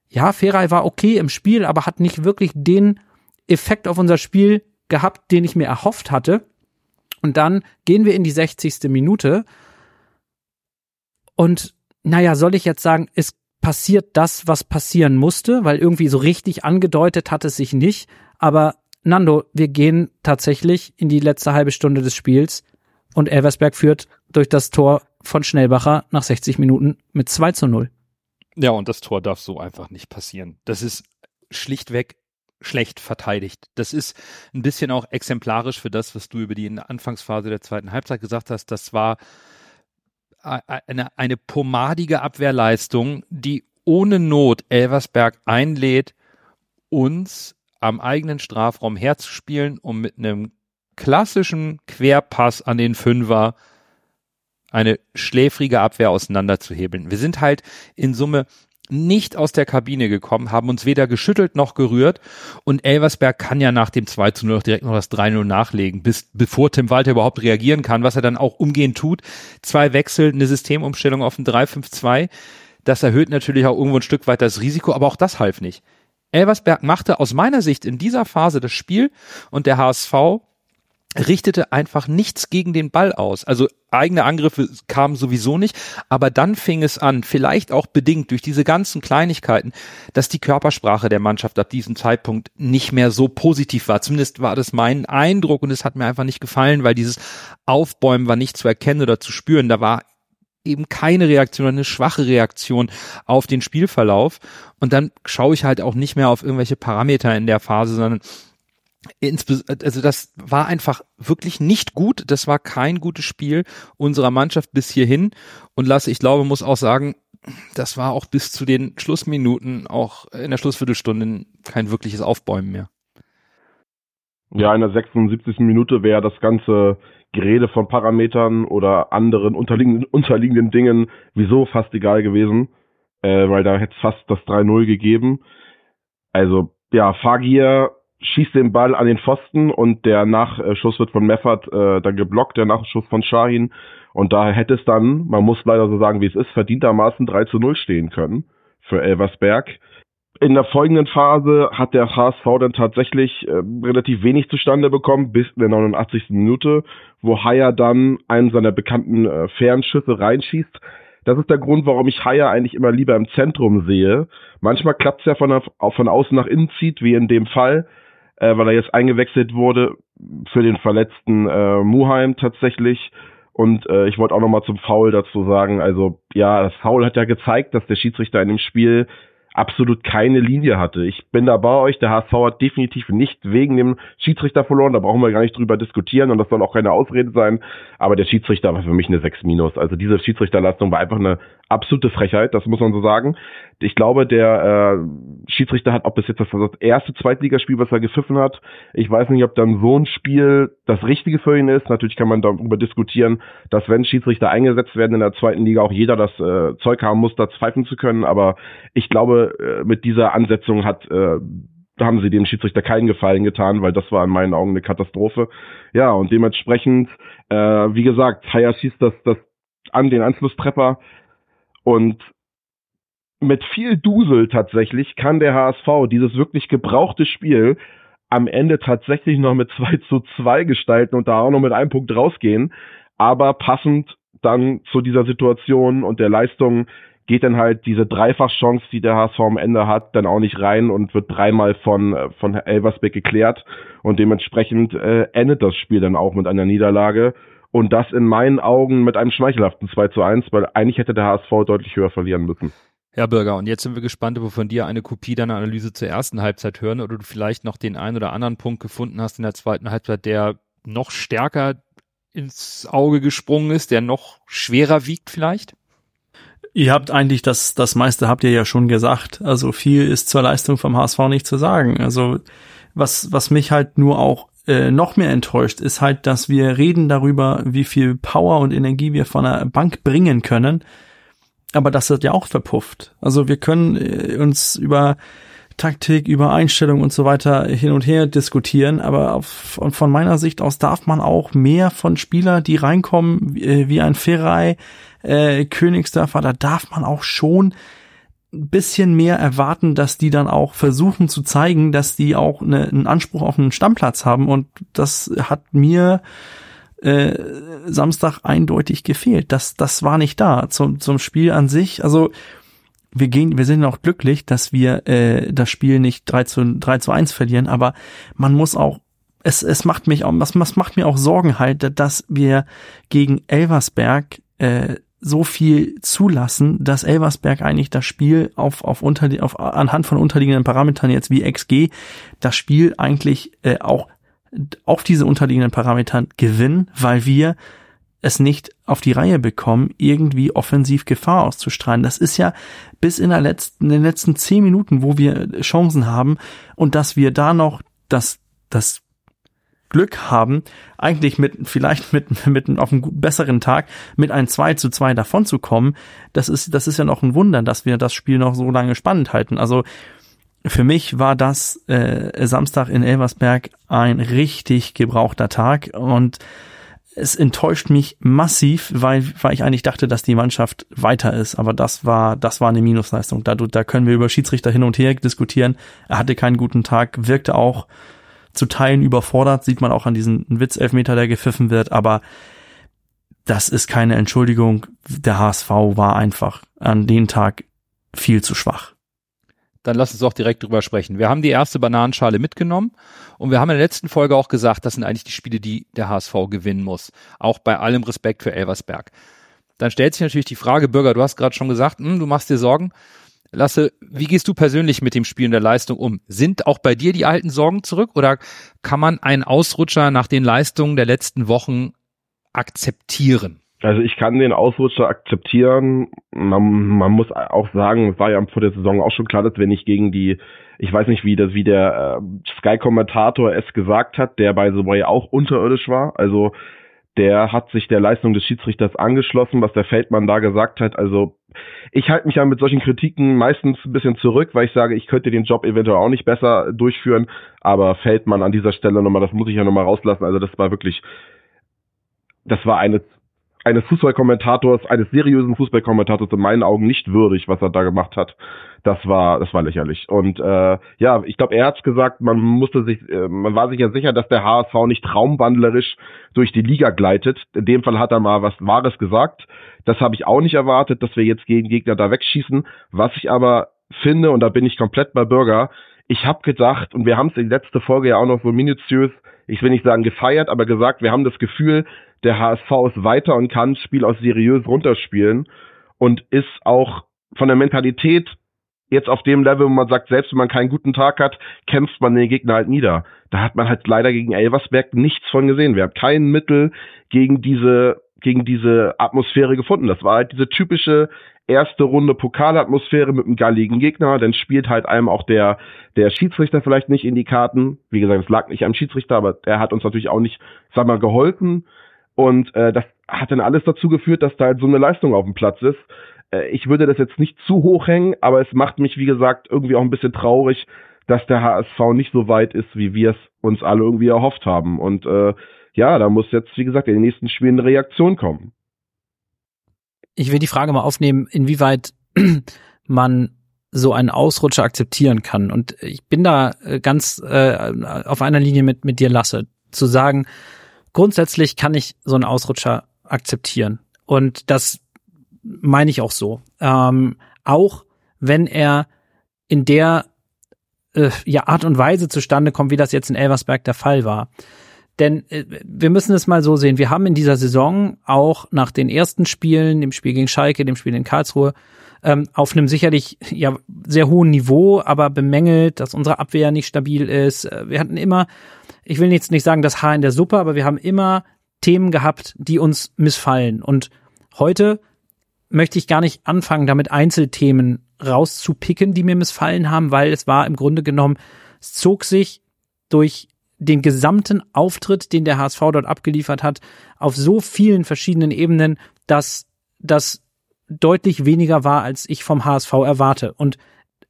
ja, Feray war okay im Spiel, aber hat nicht wirklich den Effekt auf unser Spiel gehabt, den ich mir erhofft hatte. Und dann gehen wir in die 60. Minute. Und naja, soll ich jetzt sagen, es passiert das, was passieren musste, weil irgendwie so richtig angedeutet hat es sich nicht. Aber Nando, wir gehen tatsächlich in die letzte halbe Stunde des Spiels und Elversberg führt durch das Tor von Schnellbacher nach 60 Minuten mit 2 zu 0. Ja, und das Tor darf so einfach nicht passieren. Das ist schlichtweg schlecht verteidigt. Das ist ein bisschen auch exemplarisch für das, was du über die Anfangsphase der zweiten Halbzeit gesagt hast. Das war eine, eine pomadige Abwehrleistung, die ohne Not Elversberg einlädt, uns am eigenen Strafraum herzuspielen, um mit einem klassischen Querpass an den Fünfer eine schläfrige Abwehr auseinanderzuhebeln. Wir sind halt in Summe nicht aus der Kabine gekommen, haben uns weder geschüttelt noch gerührt und Elversberg kann ja nach dem 2 zu 0 direkt noch das 3-0 nachlegen, bis, bevor Tim Walter überhaupt reagieren kann, was er dann auch umgehend tut. Zwei Wechsel, eine Systemumstellung auf ein 3-5-2. Das erhöht natürlich auch irgendwo ein Stück weit das Risiko, aber auch das half nicht. Elversberg machte aus meiner Sicht in dieser Phase das Spiel und der HSV richtete einfach nichts gegen den Ball aus. Also eigene Angriffe kamen sowieso nicht, aber dann fing es an, vielleicht auch bedingt durch diese ganzen Kleinigkeiten, dass die Körpersprache der Mannschaft ab diesem Zeitpunkt nicht mehr so positiv war. Zumindest war das mein Eindruck und es hat mir einfach nicht gefallen, weil dieses Aufbäumen war nicht zu erkennen oder zu spüren. Da war eben keine Reaktion, eine schwache Reaktion auf den Spielverlauf. Und dann schaue ich halt auch nicht mehr auf irgendwelche Parameter in der Phase, sondern also das war einfach wirklich nicht gut. Das war kein gutes Spiel unserer Mannschaft bis hierhin. Und Lasse, ich glaube, muss auch sagen, das war auch bis zu den Schlussminuten, auch in der Schlussviertelstunde, kein wirkliches Aufbäumen mehr. Ja, in der 76. Minute wäre das ganze Gerede von Parametern oder anderen unterliegenden, unterliegenden Dingen wieso fast egal gewesen, äh, weil da hätte es fast das 3-0 gegeben. Also, ja, Fagir schießt den Ball an den Pfosten und der Nachschuss wird von Meffert äh, dann geblockt, der Nachschuss von Shahin. Und da hätte es dann, man muss leider so sagen, wie es ist, verdientermaßen 3 zu 0 stehen können für Elversberg. In der folgenden Phase hat der HSV dann tatsächlich äh, relativ wenig zustande bekommen, bis in der 89. Minute, wo Haier dann einen seiner bekannten äh, Fernschüsse reinschießt. Das ist der Grund, warum ich Haier eigentlich immer lieber im Zentrum sehe. Manchmal klappt es ja von, von außen nach innen zieht, wie in dem Fall, äh, weil er jetzt eingewechselt wurde für den verletzten äh, Muheim tatsächlich. Und äh, ich wollte auch noch mal zum Foul dazu sagen, also ja, das Foul hat ja gezeigt, dass der Schiedsrichter in dem Spiel absolut keine Linie hatte. Ich bin da bei euch, der HSV hat definitiv nicht wegen dem Schiedsrichter verloren, da brauchen wir gar nicht drüber diskutieren und das soll auch keine Ausrede sein, aber der Schiedsrichter war für mich eine 6 minus. Also diese Schiedsrichterleistung war einfach eine absolute Frechheit, das muss man so sagen. Ich glaube, der äh, Schiedsrichter hat, ob es jetzt das, das erste Zweitligaspiel, was er gepfiffen hat, ich weiß nicht, ob dann so ein Spiel das Richtige für ihn ist. Natürlich kann man darüber diskutieren, dass wenn Schiedsrichter eingesetzt werden in der zweiten Liga, auch jeder das äh, Zeug haben muss, da pfeifen zu können. Aber ich glaube, äh, mit dieser Ansetzung hat äh, haben sie dem Schiedsrichter keinen Gefallen getan, weil das war in meinen Augen eine Katastrophe. Ja, und dementsprechend, äh, wie gesagt, Hayas hieß das, das an den Anschlusstrepper und mit viel Dusel tatsächlich kann der HSV dieses wirklich gebrauchte Spiel am Ende tatsächlich noch mit 2 zu 2 gestalten und da auch noch mit einem Punkt rausgehen. Aber passend dann zu dieser Situation und der Leistung geht dann halt diese Dreifachchance, die der HSV am Ende hat, dann auch nicht rein und wird dreimal von, von Elversbeck geklärt. Und dementsprechend äh, endet das Spiel dann auch mit einer Niederlage. Und das in meinen Augen mit einem schmeichelhaften 2 zu 1, weil eigentlich hätte der HSV deutlich höher verlieren müssen. Herr Bürger, und jetzt sind wir gespannt, ob wir von dir eine Kopie deiner Analyse zur ersten Halbzeit hören oder du vielleicht noch den einen oder anderen Punkt gefunden hast in der zweiten Halbzeit, der noch stärker ins Auge gesprungen ist, der noch schwerer wiegt vielleicht? Ihr habt eigentlich das, das meiste habt ihr ja schon gesagt. Also viel ist zur Leistung vom HSV nicht zu sagen. Also was, was mich halt nur auch äh, noch mehr enttäuscht, ist halt, dass wir reden darüber, wie viel Power und Energie wir von der Bank bringen können aber das wird ja auch verpufft. Also wir können äh, uns über Taktik, über Einstellung und so weiter hin und her diskutieren, aber auf, von meiner Sicht aus darf man auch mehr von Spieler, die reinkommen, wie, äh, wie ein Ferrei, äh, Königsdörfer, da darf man auch schon ein bisschen mehr erwarten, dass die dann auch versuchen zu zeigen, dass die auch eine, einen Anspruch auf einen Stammplatz haben und das hat mir äh, Samstag eindeutig gefehlt. Das, das war nicht da zum, zum Spiel an sich. Also wir gehen, wir sind auch glücklich, dass wir äh, das Spiel nicht 3 zu, 3 zu 1 verlieren, aber man muss auch es, es macht mich auch, was, was macht mir auch Sorgen halt, dass wir gegen Elversberg äh, so viel zulassen, dass Elversberg eigentlich das Spiel auf, auf, unter, auf anhand von unterliegenden Parametern jetzt wie XG das Spiel eigentlich äh, auch auf diese unterliegenden Parametern gewinnen, weil wir es nicht auf die Reihe bekommen, irgendwie offensiv Gefahr auszustrahlen. Das ist ja bis in, der letzten, in den letzten zehn Minuten, wo wir Chancen haben und dass wir da noch das, das Glück haben, eigentlich mit, vielleicht mit, mit auf einem besseren Tag mit ein 2 zu 2 davon zu kommen, das ist, das ist ja noch ein Wunder, dass wir das Spiel noch so lange spannend halten. Also, für mich war das äh, Samstag in Elversberg ein richtig gebrauchter Tag und es enttäuscht mich massiv, weil, weil ich eigentlich dachte, dass die Mannschaft weiter ist. Aber das war, das war eine Minusleistung. Da, da können wir über Schiedsrichter hin und her diskutieren. Er hatte keinen guten Tag, wirkte auch zu Teilen überfordert, sieht man auch an diesem Witzelfmeter, der gepfiffen wird. Aber das ist keine Entschuldigung. Der HSV war einfach an dem Tag viel zu schwach dann lass uns auch direkt drüber sprechen. Wir haben die erste Bananenschale mitgenommen und wir haben in der letzten Folge auch gesagt, das sind eigentlich die Spiele, die der HSV gewinnen muss. Auch bei allem Respekt für Elversberg. Dann stellt sich natürlich die Frage, Bürger, du hast gerade schon gesagt, hm, du machst dir Sorgen. Lasse, wie gehst du persönlich mit dem Spiel und der Leistung um? Sind auch bei dir die alten Sorgen zurück oder kann man einen Ausrutscher nach den Leistungen der letzten Wochen akzeptieren? Also ich kann den Ausrutscher akzeptieren. Man, man muss auch sagen, es war ja vor der Saison auch schon klar, dass wenn ich gegen die, ich weiß nicht, wie das, wie der äh, Sky-Kommentator es gesagt hat, der bei The Way auch unterirdisch war. Also der hat sich der Leistung des Schiedsrichters angeschlossen, was der Feldmann da gesagt hat. Also ich halte mich ja mit solchen Kritiken meistens ein bisschen zurück, weil ich sage, ich könnte den Job eventuell auch nicht besser durchführen. Aber Feldmann an dieser Stelle nochmal, das muss ich ja nochmal rauslassen. Also das war wirklich, das war eine eines Fußballkommentators, eines seriösen Fußballkommentators in meinen Augen nicht würdig, was er da gemacht hat. Das war, das war lächerlich. Und äh, ja, ich glaube, er hat's gesagt, man musste sich, äh, man war sich ja sicher, dass der HSV nicht traumwandlerisch durch die Liga gleitet. In dem Fall hat er mal was Wahres gesagt. Das habe ich auch nicht erwartet, dass wir jetzt gegen Gegner da wegschießen. Was ich aber finde, und da bin ich komplett bei Bürger, ich habe gedacht, und wir haben es in letzter Folge ja auch noch so minutiös, ich will nicht sagen gefeiert, aber gesagt, wir haben das Gefühl, der HSV ist weiter und kann das Spiel auch seriös runterspielen und ist auch von der Mentalität jetzt auf dem Level, wo man sagt, selbst wenn man keinen guten Tag hat, kämpft man den Gegner halt nieder. Da hat man halt leider gegen Elversberg nichts von gesehen. Wir haben kein Mittel gegen diese, gegen diese Atmosphäre gefunden. Das war halt diese typische erste Runde Pokalatmosphäre mit einem galligen Gegner, dann spielt halt einem auch der, der Schiedsrichter vielleicht nicht in die Karten. Wie gesagt, es lag nicht am Schiedsrichter, aber er hat uns natürlich auch nicht, sag mal, geholfen. Und äh, das hat dann alles dazu geführt, dass da halt so eine Leistung auf dem Platz ist. Äh, ich würde das jetzt nicht zu hoch hängen, aber es macht mich, wie gesagt, irgendwie auch ein bisschen traurig, dass der HSV nicht so weit ist, wie wir es uns alle irgendwie erhofft haben. Und äh, ja, da muss jetzt, wie gesagt, in den nächsten Spielen eine Reaktion kommen ich will die Frage mal aufnehmen, inwieweit man so einen Ausrutscher akzeptieren kann. Und ich bin da äh, ganz äh, auf einer Linie mit, mit dir, Lasse, zu sagen, grundsätzlich kann ich so einen Ausrutscher akzeptieren. Und das meine ich auch so. Ähm, auch wenn er in der äh, ja, Art und Weise zustande kommt, wie das jetzt in Elversberg der Fall war. Denn äh, wir müssen es mal so sehen. Wir haben in dieser Saison auch nach den ersten Spielen, dem Spiel gegen Schalke, dem Spiel in Karlsruhe, ähm, auf einem sicherlich ja sehr hohen Niveau, aber bemängelt, dass unsere Abwehr nicht stabil ist. Äh, wir hatten immer, ich will jetzt nicht sagen das Haar in der Suppe, aber wir haben immer Themen gehabt, die uns missfallen. Und heute möchte ich gar nicht anfangen, damit Einzelthemen rauszupicken, die mir missfallen haben, weil es war im Grunde genommen, es zog sich durch den gesamten Auftritt, den der HSV dort abgeliefert hat, auf so vielen verschiedenen Ebenen, dass das deutlich weniger war, als ich vom HSV erwarte. Und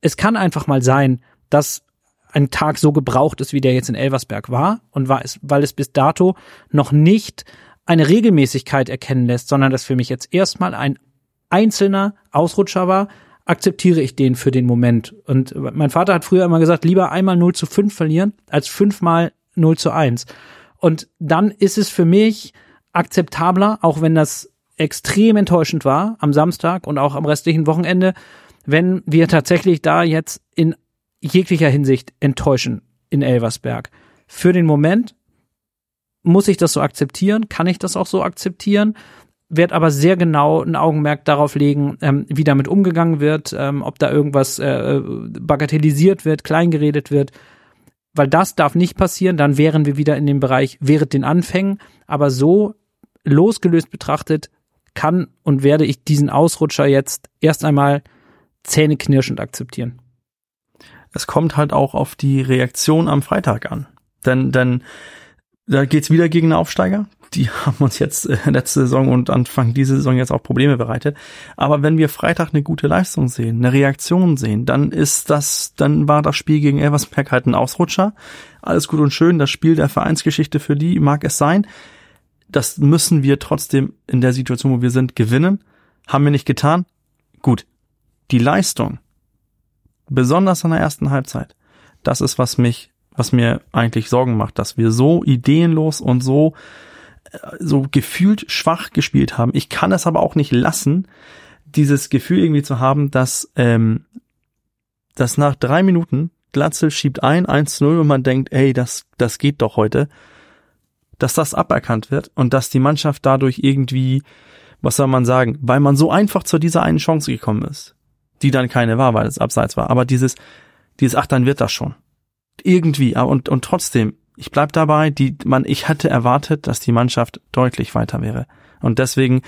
es kann einfach mal sein, dass ein Tag so gebraucht ist, wie der jetzt in Elversberg war und war es, weil es bis dato noch nicht eine Regelmäßigkeit erkennen lässt, sondern das für mich jetzt erstmal ein einzelner Ausrutscher war, akzeptiere ich den für den Moment. Und mein Vater hat früher immer gesagt, lieber einmal 0 zu 5 verlieren, als fünfmal 0 zu 1. Und dann ist es für mich akzeptabler, auch wenn das extrem enttäuschend war am Samstag und auch am restlichen Wochenende, wenn wir tatsächlich da jetzt in jeglicher Hinsicht enttäuschen in Elversberg. Für den Moment muss ich das so akzeptieren, kann ich das auch so akzeptieren, werde aber sehr genau ein Augenmerk darauf legen, ähm, wie damit umgegangen wird, ähm, ob da irgendwas äh, bagatellisiert wird, kleingeredet wird weil das darf nicht passieren, dann wären wir wieder in dem Bereich während den Anfängen, aber so losgelöst betrachtet kann und werde ich diesen Ausrutscher jetzt erst einmal zähneknirschend akzeptieren. Es kommt halt auch auf die Reaktion am Freitag an. Denn, denn da geht's wieder gegen einen Aufsteiger die haben uns jetzt äh, letzte Saison und Anfang diese Saison jetzt auch Probleme bereitet. Aber wenn wir Freitag eine gute Leistung sehen, eine Reaktion sehen, dann ist das, dann war das Spiel gegen Elversberg halt ein Ausrutscher. Alles gut und schön, das Spiel der Vereinsgeschichte für die mag es sein. Das müssen wir trotzdem in der Situation, wo wir sind, gewinnen. Haben wir nicht getan? Gut. Die Leistung, besonders in der ersten Halbzeit, das ist, was mich, was mir eigentlich Sorgen macht, dass wir so ideenlos und so so gefühlt schwach gespielt haben. Ich kann es aber auch nicht lassen, dieses Gefühl irgendwie zu haben, dass, ähm, dass nach drei Minuten Glatzel schiebt ein, 1-0 und man denkt, ey, das, das geht doch heute, dass das aberkannt wird und dass die Mannschaft dadurch irgendwie, was soll man sagen, weil man so einfach zu dieser einen Chance gekommen ist, die dann keine war, weil es abseits war, aber dieses, dieses, ach, dann wird das schon. Irgendwie, und, und trotzdem, ich bleib dabei, die man, ich hatte erwartet, dass die Mannschaft deutlich weiter wäre. Und deswegen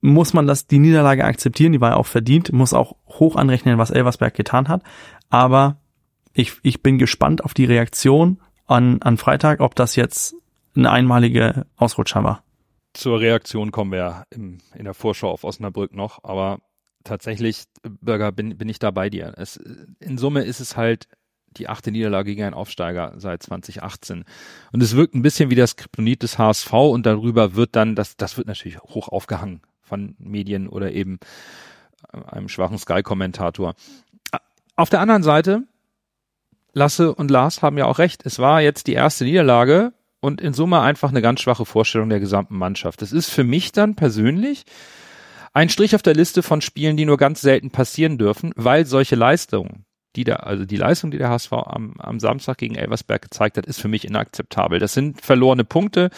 muss man das, die Niederlage akzeptieren, die war ja auch verdient, muss auch hoch anrechnen, was Elversberg getan hat. Aber ich, ich bin gespannt auf die Reaktion an, an Freitag, ob das jetzt eine einmalige Ausrutscher war. Zur Reaktion kommen wir ja im, in der Vorschau auf Osnabrück noch, aber tatsächlich, Bürger, bin, bin ich da bei dir. Es, in Summe ist es halt die achte Niederlage gegen einen Aufsteiger seit 2018. Und es wirkt ein bisschen wie das Kryptonit des HSV und darüber wird dann, das, das wird natürlich hoch aufgehangen von Medien oder eben einem schwachen Sky-Kommentator. Auf der anderen Seite, Lasse und Lars haben ja auch recht. Es war jetzt die erste Niederlage und in Summe einfach eine ganz schwache Vorstellung der gesamten Mannschaft. Das ist für mich dann persönlich ein Strich auf der Liste von Spielen, die nur ganz selten passieren dürfen, weil solche Leistungen, die da, also die Leistung, die der HSV am, am Samstag gegen Elversberg gezeigt hat, ist für mich inakzeptabel. Das sind verlorene Punkte.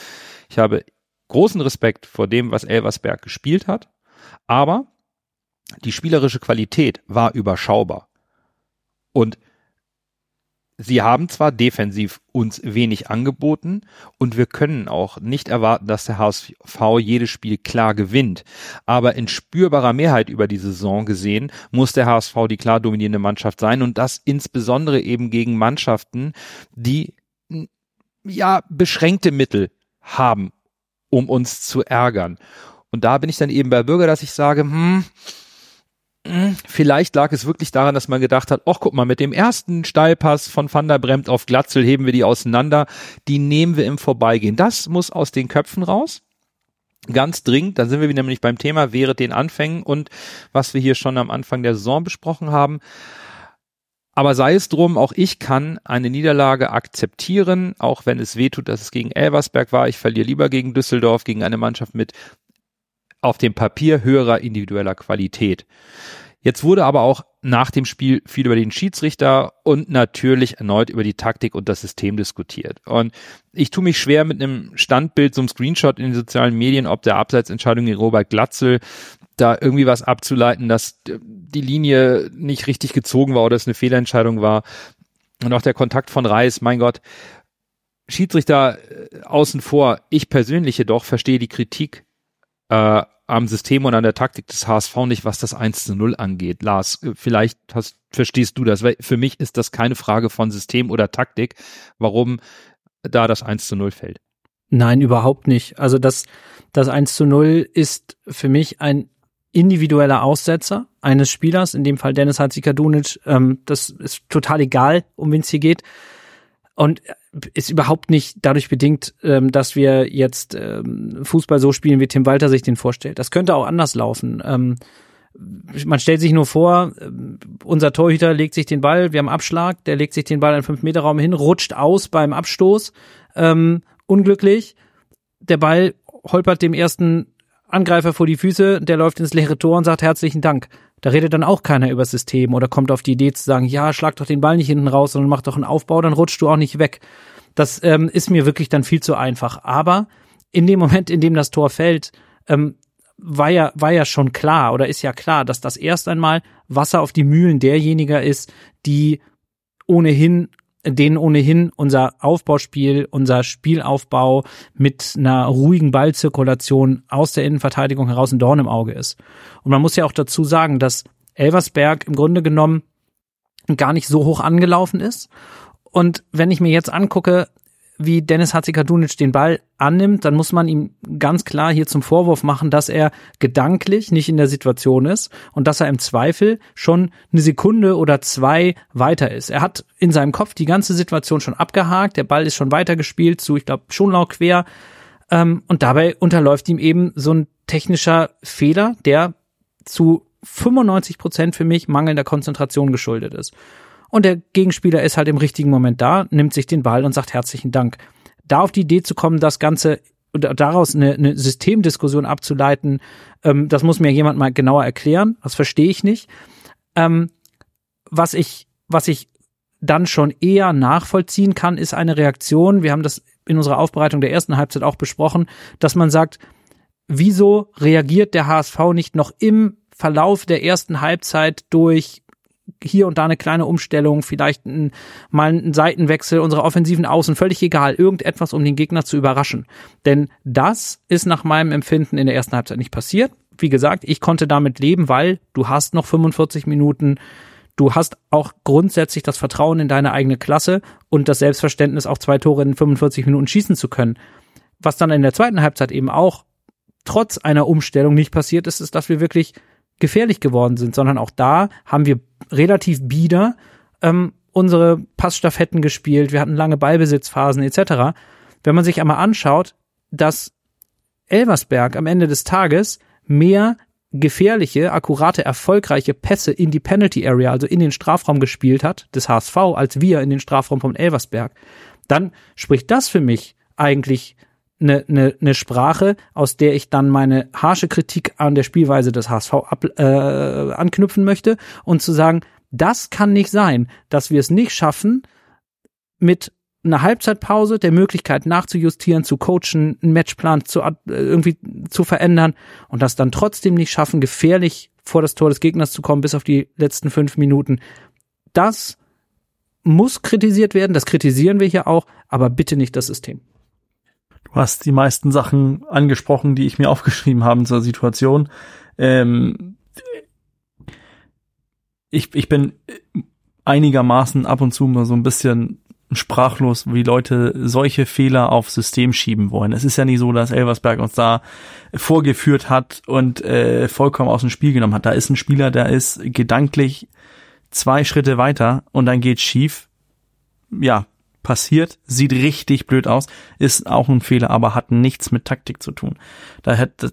Ich habe großen Respekt vor dem, was Elversberg gespielt hat, aber die spielerische Qualität war überschaubar. Und sie haben zwar defensiv uns wenig angeboten und wir können auch nicht erwarten, dass der HSV jedes Spiel klar gewinnt. Aber in spürbarer Mehrheit über die Saison gesehen muss der HSV die klar dominierende Mannschaft sein und das insbesondere eben gegen Mannschaften, die ja beschränkte Mittel haben, um uns zu ärgern. Und da bin ich dann eben bei Bürger, dass ich sage, hm, Vielleicht lag es wirklich daran, dass man gedacht hat, ach guck mal, mit dem ersten Steilpass von Van der Bremt auf Glatzel heben wir die auseinander, die nehmen wir im Vorbeigehen. Das muss aus den Köpfen raus. Ganz dringend, da sind wir nämlich beim Thema während den Anfängen und was wir hier schon am Anfang der Saison besprochen haben. Aber sei es drum, auch ich kann eine Niederlage akzeptieren, auch wenn es wehtut, dass es gegen Elversberg war. Ich verliere lieber gegen Düsseldorf, gegen eine Mannschaft mit auf dem Papier höherer individueller Qualität. Jetzt wurde aber auch nach dem Spiel viel über den Schiedsrichter und natürlich erneut über die Taktik und das System diskutiert. Und ich tue mich schwer mit einem Standbild, so einem Screenshot in den sozialen Medien, ob der Abseitsentscheidung gegen Robert Glatzel da irgendwie was abzuleiten, dass die Linie nicht richtig gezogen war oder es eine Fehlentscheidung war. Und auch der Kontakt von Reis, mein Gott, Schiedsrichter äh, außen vor. Ich persönlich jedoch verstehe die Kritik äh, am System und an der Taktik des HSV nicht, was das 1 zu 0 angeht. Lars, vielleicht hast, verstehst du das, weil für mich ist das keine Frage von System oder Taktik, warum da das 1 zu 0 fällt. Nein, überhaupt nicht. Also das, das 1 zu 0 ist für mich ein individueller Aussetzer eines Spielers, in dem Fall Dennis Hatzikadunic. Ähm, das ist total egal, um wen es hier geht. Und ist überhaupt nicht dadurch bedingt, ähm, dass wir jetzt ähm, Fußball so spielen, wie Tim Walter sich den vorstellt. Das könnte auch anders laufen. Ähm, man stellt sich nur vor, äh, unser Torhüter legt sich den Ball, wir haben Abschlag, der legt sich den Ball in 5-Meter-Raum hin, rutscht aus beim Abstoß, ähm, unglücklich. Der Ball holpert dem ersten Angreifer vor die Füße, der läuft ins leere Tor und sagt herzlichen Dank. Da redet dann auch keiner über System oder kommt auf die Idee zu sagen, ja, schlag doch den Ball nicht hinten raus, sondern mach doch einen Aufbau, dann rutschst du auch nicht weg. Das ähm, ist mir wirklich dann viel zu einfach. Aber in dem Moment, in dem das Tor fällt, ähm, war ja, war ja schon klar oder ist ja klar, dass das erst einmal Wasser auf die Mühlen derjenigen ist, die ohnehin denen ohnehin unser Aufbauspiel, unser Spielaufbau mit einer ruhigen Ballzirkulation aus der Innenverteidigung heraus ein Dorn im Auge ist. Und man muss ja auch dazu sagen, dass Elversberg im Grunde genommen gar nicht so hoch angelaufen ist. Und wenn ich mir jetzt angucke, wie Dennis Hatzikadunic den Ball annimmt, dann muss man ihm ganz klar hier zum Vorwurf machen, dass er gedanklich nicht in der Situation ist und dass er im Zweifel schon eine Sekunde oder zwei weiter ist. Er hat in seinem Kopf die ganze Situation schon abgehakt, der Ball ist schon weitergespielt zu, ich glaube, Schonlau quer. Ähm, und dabei unterläuft ihm eben so ein technischer Fehler, der zu 95 Prozent für mich mangelnder Konzentration geschuldet ist und der Gegenspieler ist halt im richtigen Moment da, nimmt sich den Ball und sagt herzlichen Dank. Da auf die Idee zu kommen, das Ganze daraus eine, eine Systemdiskussion abzuleiten, ähm, das muss mir jemand mal genauer erklären. Das verstehe ich nicht. Ähm, was ich, was ich dann schon eher nachvollziehen kann, ist eine Reaktion. Wir haben das in unserer Aufbereitung der ersten Halbzeit auch besprochen, dass man sagt, wieso reagiert der HSV nicht noch im Verlauf der ersten Halbzeit durch hier und da eine kleine Umstellung, vielleicht ein, mal einen Seitenwechsel unserer offensiven Außen, völlig egal, irgendetwas, um den Gegner zu überraschen. Denn das ist nach meinem Empfinden in der ersten Halbzeit nicht passiert. Wie gesagt, ich konnte damit leben, weil du hast noch 45 Minuten, du hast auch grundsätzlich das Vertrauen in deine eigene Klasse und das Selbstverständnis, auch zwei Tore in 45 Minuten schießen zu können. Was dann in der zweiten Halbzeit eben auch trotz einer Umstellung nicht passiert ist, ist, dass wir wirklich gefährlich geworden sind, sondern auch da haben wir relativ bieder ähm, unsere Passstaffetten gespielt, wir hatten lange Ballbesitzphasen etc. Wenn man sich einmal anschaut, dass Elversberg am Ende des Tages mehr gefährliche, akkurate, erfolgreiche Pässe in die Penalty Area, also in den Strafraum gespielt hat, des HSV, als wir in den Strafraum von Elversberg, dann spricht das für mich eigentlich eine, eine, eine Sprache, aus der ich dann meine harsche Kritik an der Spielweise des HSV ab, äh, anknüpfen möchte und zu sagen, das kann nicht sein, dass wir es nicht schaffen, mit einer Halbzeitpause, der Möglichkeit nachzujustieren, zu coachen, einen Matchplan zu irgendwie zu verändern und das dann trotzdem nicht schaffen, gefährlich vor das Tor des Gegners zu kommen bis auf die letzten fünf Minuten. Das muss kritisiert werden, das kritisieren wir hier auch, aber bitte nicht das System. Du hast die meisten Sachen angesprochen, die ich mir aufgeschrieben habe zur Situation. Ähm, ich, ich bin einigermaßen ab und zu mal so ein bisschen sprachlos, wie Leute solche Fehler auf System schieben wollen. Es ist ja nicht so, dass Elversberg uns da vorgeführt hat und äh, vollkommen aus dem Spiel genommen hat. Da ist ein Spieler, der ist gedanklich zwei Schritte weiter und dann geht's schief. Ja, passiert, sieht richtig blöd aus, ist auch ein Fehler, aber hat nichts mit Taktik zu tun. Da hätte,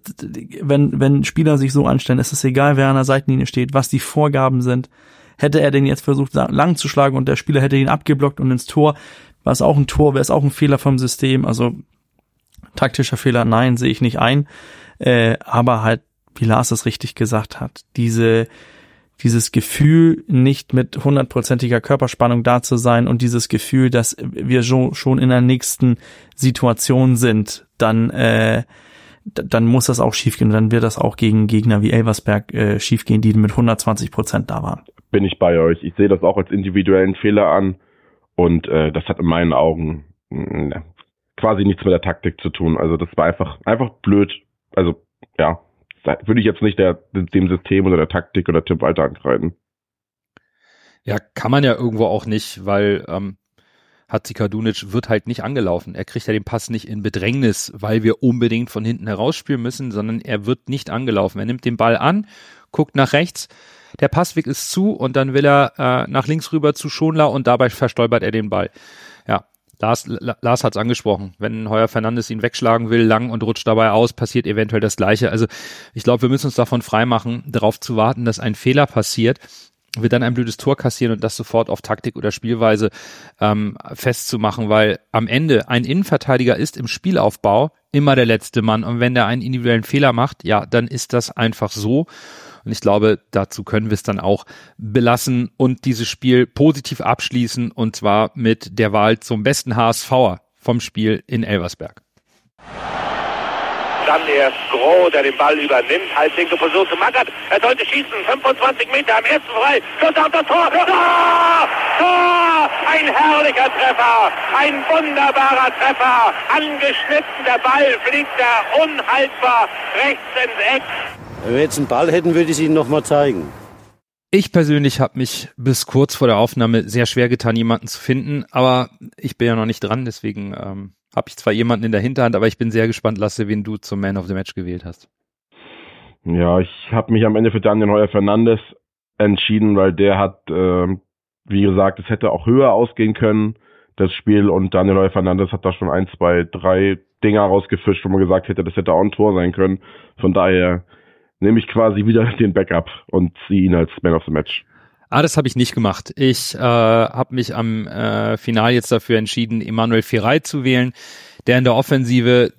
wenn, wenn Spieler sich so anstellen, ist es egal, wer an der Seitenlinie steht, was die Vorgaben sind. Hätte er den jetzt versucht, lang zu schlagen und der Spieler hätte ihn abgeblockt und ins Tor, war es auch ein Tor, wäre es auch ein Fehler vom System. Also taktischer Fehler, nein, sehe ich nicht ein. Äh, aber halt, wie Lars es richtig gesagt hat, diese dieses Gefühl, nicht mit hundertprozentiger Körperspannung da zu sein und dieses Gefühl, dass wir schon in der nächsten Situation sind, dann äh, dann muss das auch schiefgehen. Dann wird das auch gegen Gegner wie Elversberg äh, schiefgehen, die mit 120 Prozent da waren. Bin ich bei euch. Ich sehe das auch als individuellen Fehler an und äh, das hat in meinen Augen mh, mm, quasi nichts mit der Taktik zu tun. Also das war einfach einfach blöd. Also ja, würde ich jetzt nicht der, dem System oder der Taktik oder Tim Walter ankreiden. Ja, kann man ja irgendwo auch nicht, weil ähm, Hatzikadunic wird halt nicht angelaufen. Er kriegt ja den Pass nicht in Bedrängnis, weil wir unbedingt von hinten herausspielen müssen, sondern er wird nicht angelaufen. Er nimmt den Ball an, guckt nach rechts, der Passweg ist zu und dann will er äh, nach links rüber zu Schonler und dabei verstolpert er den Ball. Ja, Lars, Lars hat es angesprochen. Wenn Heuer Fernandes ihn wegschlagen will, lang und rutscht dabei aus, passiert eventuell das Gleiche. Also ich glaube, wir müssen uns davon freimachen, darauf zu warten, dass ein Fehler passiert, wir dann ein blödes Tor kassieren und das sofort auf Taktik oder Spielweise ähm, festzumachen, weil am Ende ein Innenverteidiger ist im Spielaufbau immer der letzte Mann und wenn der einen individuellen Fehler macht, ja, dann ist das einfach so. Und ich glaube, dazu können wir es dann auch belassen und dieses Spiel positiv abschließen und zwar mit der Wahl zum besten HSVer vom Spiel in Elversberg. Dann erst Groh, der den Ball übernimmt, halblinke Position zu Mackert. Er sollte schießen, 25 Meter am ersten frei. Schuss auf das Tor. Tor! Tor! Ein herrlicher Treffer, ein wunderbarer Treffer. Angeschnitten, der Ball fliegt da unhaltbar rechts ins Eck. Wenn wir jetzt einen Ball hätten, würde ich es Ihnen nochmal zeigen. Ich persönlich habe mich bis kurz vor der Aufnahme sehr schwer getan, jemanden zu finden, aber ich bin ja noch nicht dran, deswegen ähm, habe ich zwar jemanden in der Hinterhand, aber ich bin sehr gespannt, Lasse, wen du zum Man of the Match gewählt hast. Ja, ich habe mich am Ende für Daniel Heuer Fernandes entschieden, weil der hat, äh, wie gesagt, es hätte auch höher ausgehen können, das Spiel, und Daniel Heuer Fernandes hat da schon ein, zwei, drei Dinger rausgefischt, wo man gesagt hätte, das hätte auch ein Tor sein können. Von daher nehme ich quasi wieder den Backup und ziehe ihn als Man of the Match. Ah, das habe ich nicht gemacht. Ich äh, habe mich am äh, Final jetzt dafür entschieden, Emanuel Ferrei zu wählen, der in der Offensive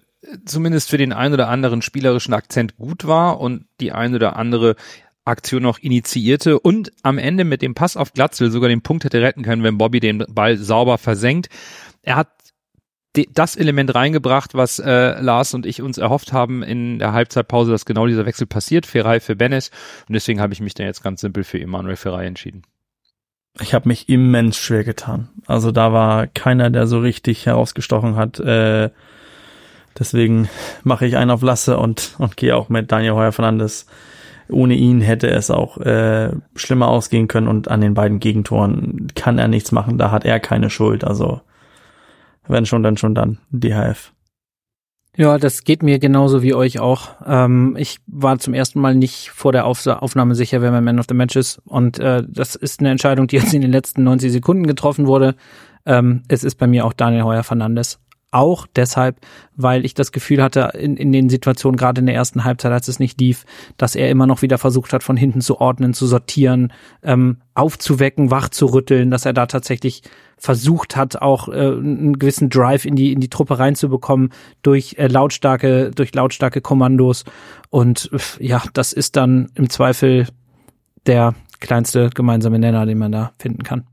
zumindest für den einen oder anderen spielerischen Akzent gut war und die ein oder andere Aktion noch initiierte und am Ende mit dem Pass auf Glatzel sogar den Punkt hätte retten können, wenn Bobby den Ball sauber versenkt. Er hat das Element reingebracht, was äh, Lars und ich uns erhofft haben in der Halbzeitpause, dass genau dieser Wechsel passiert, Ferrei für Benes. Und deswegen habe ich mich dann jetzt ganz simpel für Emanuel Ferrei entschieden. Ich habe mich immens schwer getan. Also da war keiner, der so richtig herausgestochen hat. Äh, deswegen mache ich einen auf Lasse und, und gehe auch mit Daniel Heuer Fernandes. Ohne ihn hätte es auch äh, schlimmer ausgehen können und an den beiden Gegentoren kann er nichts machen. Da hat er keine Schuld. Also wenn schon, dann schon dann. DHF. Ja, das geht mir genauso wie euch auch. Ähm, ich war zum ersten Mal nicht vor der Auf Aufnahme sicher, wer mein Man of the Match ist. Und äh, das ist eine Entscheidung, die jetzt in den letzten 90 Sekunden getroffen wurde. Ähm, es ist bei mir auch Daniel Heuer Fernandes. Auch deshalb, weil ich das Gefühl hatte, in, in den Situationen, gerade in der ersten Halbzeit, als es nicht lief, dass er immer noch wieder versucht hat, von hinten zu ordnen, zu sortieren, ähm, aufzuwecken, wach zu rütteln, dass er da tatsächlich versucht hat, auch äh, einen gewissen Drive in die, in die Truppe reinzubekommen durch äh, lautstarke, durch lautstarke Kommandos. Und ja, das ist dann im Zweifel der kleinste gemeinsame Nenner, den man da finden kann.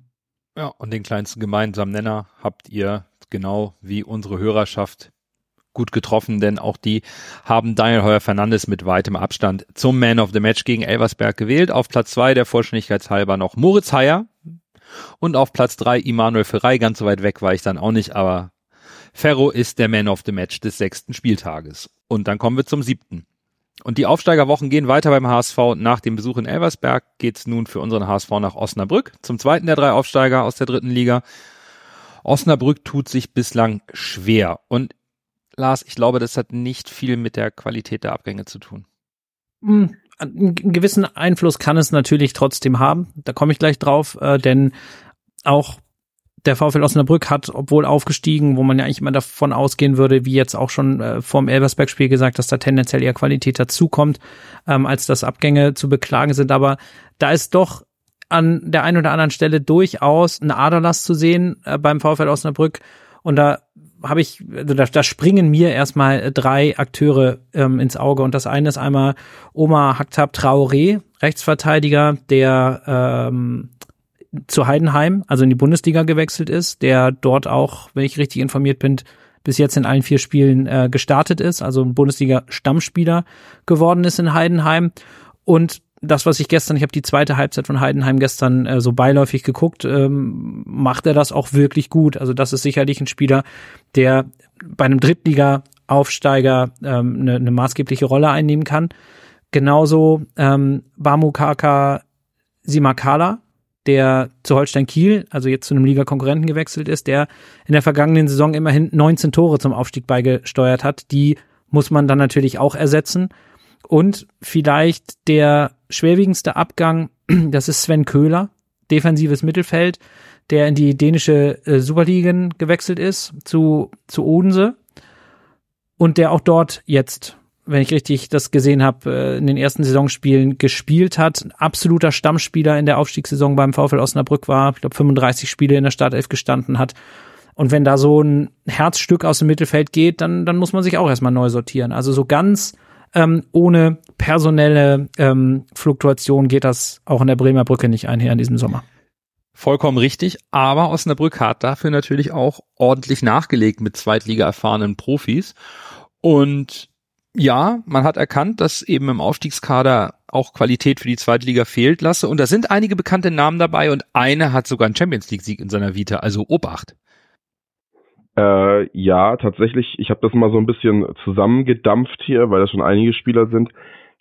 Ja, und den kleinsten gemeinsamen Nenner habt ihr genau wie unsere Hörerschaft gut getroffen, denn auch die haben Daniel Heuer Fernandes mit weitem Abstand zum Man of the Match gegen Elversberg gewählt. Auf Platz zwei der Vollständigkeitshalber noch Moritz Heyer und auf Platz drei Immanuel Ferrei. Ganz so weit weg war ich dann auch nicht, aber Ferro ist der Man of the Match des sechsten Spieltages. Und dann kommen wir zum siebten. Und die Aufsteigerwochen gehen weiter beim HSV. Nach dem Besuch in Elversberg geht's nun für unseren HSV nach Osnabrück, zum zweiten der drei Aufsteiger aus der dritten Liga. Osnabrück tut sich bislang schwer. Und Lars, ich glaube, das hat nicht viel mit der Qualität der Abgänge zu tun. Hm, einen gewissen Einfluss kann es natürlich trotzdem haben. Da komme ich gleich drauf, äh, denn auch der VfL Osnabrück hat, obwohl aufgestiegen, wo man ja eigentlich immer davon ausgehen würde, wie jetzt auch schon äh, vorm Elversberg-Spiel gesagt, dass da tendenziell eher Qualität dazukommt, ähm, als dass Abgänge zu beklagen sind. Aber da ist doch an der einen oder anderen Stelle durchaus ein Aderlass zu sehen äh, beim VfL Osnabrück. Und da habe ich, also da, da springen mir erstmal drei Akteure ähm, ins Auge. Und das eine ist einmal Omar Haktab Traoré, Rechtsverteidiger, der ähm, zu Heidenheim, also in die Bundesliga gewechselt ist, der dort auch, wenn ich richtig informiert bin, bis jetzt in allen vier Spielen äh, gestartet ist, also ein Bundesliga-Stammspieler geworden ist in Heidenheim. Und das, was ich gestern, ich habe die zweite Halbzeit von Heidenheim gestern äh, so beiläufig geguckt, ähm, macht er das auch wirklich gut. Also das ist sicherlich ein Spieler, der bei einem Drittliga-Aufsteiger ähm, eine, eine maßgebliche Rolle einnehmen kann. Genauso ähm, Bamukaka Simakala, der zu Holstein Kiel, also jetzt zu einem Liga-Konkurrenten gewechselt ist, der in der vergangenen Saison immerhin 19 Tore zum Aufstieg beigesteuert hat. Die muss man dann natürlich auch ersetzen. Und vielleicht der schwerwiegendste Abgang, das ist Sven Köhler, defensives Mittelfeld, der in die dänische äh, Superligen gewechselt ist, zu, zu Odense. Und der auch dort jetzt, wenn ich richtig das gesehen habe, äh, in den ersten Saisonspielen gespielt hat. absoluter Stammspieler in der Aufstiegssaison beim VfL Osnabrück war. Ich glaube, 35 Spiele in der Startelf gestanden hat. Und wenn da so ein Herzstück aus dem Mittelfeld geht, dann, dann muss man sich auch erstmal neu sortieren. Also so ganz ähm, ohne personelle ähm, Fluktuation geht das auch in der Bremer Brücke nicht einher in diesem Sommer. Vollkommen richtig, aber Osnabrück hat dafür natürlich auch ordentlich nachgelegt mit Zweitliga erfahrenen Profis. Und ja, man hat erkannt, dass eben im Aufstiegskader auch Qualität für die Zweitliga fehlt lasse. Und da sind einige bekannte Namen dabei und eine hat sogar einen Champions League Sieg in seiner Vita, also Obacht. Äh, ja, tatsächlich. Ich habe das mal so ein bisschen zusammengedampft hier, weil das schon einige Spieler sind.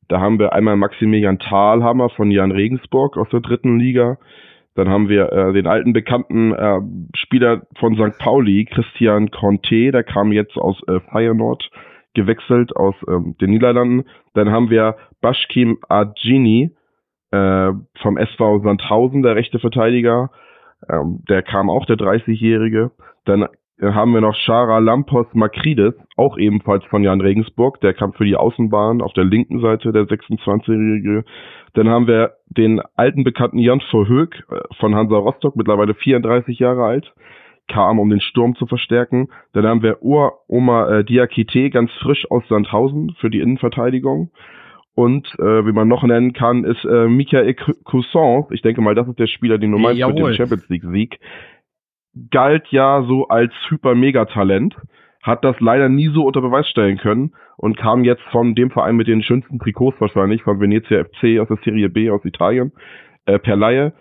Da haben wir einmal Maximilian Thalhammer von Jan Regensburg aus der dritten Liga. Dann haben wir äh, den alten bekannten äh, Spieler von St. Pauli, Christian Conte, der kam jetzt aus äh, Feyenoord, gewechselt aus ähm, den Niederlanden. Dann haben wir Bashkim Adjini äh, vom SV Sandhausen, der rechte Verteidiger. Ähm, der kam auch, der 30-Jährige. Dann haben wir noch Shara Lampos Makrides, auch ebenfalls von Jan Regensburg, der kam für die Außenbahn auf der linken Seite, der 26-Jährige. Dann haben wir den alten bekannten Jan Verhoek äh, von Hansa Rostock, mittlerweile 34 Jahre alt, kam, um den Sturm zu verstärken. Dann haben wir Ur Oma äh, Diakite, ganz frisch aus Sandhausen für die Innenverteidigung. Und äh, wie man noch nennen kann, ist äh, Michael Cousins. Ich denke mal, das ist der Spieler, den du meinst Jawohl. mit dem Champions League Sieg galt ja so als Hyper-Mega-Talent, hat das leider nie so unter Beweis stellen können und kam jetzt von dem Verein mit den schönsten Trikots wahrscheinlich, von Venezia FC aus der Serie B aus Italien, äh, per Laie.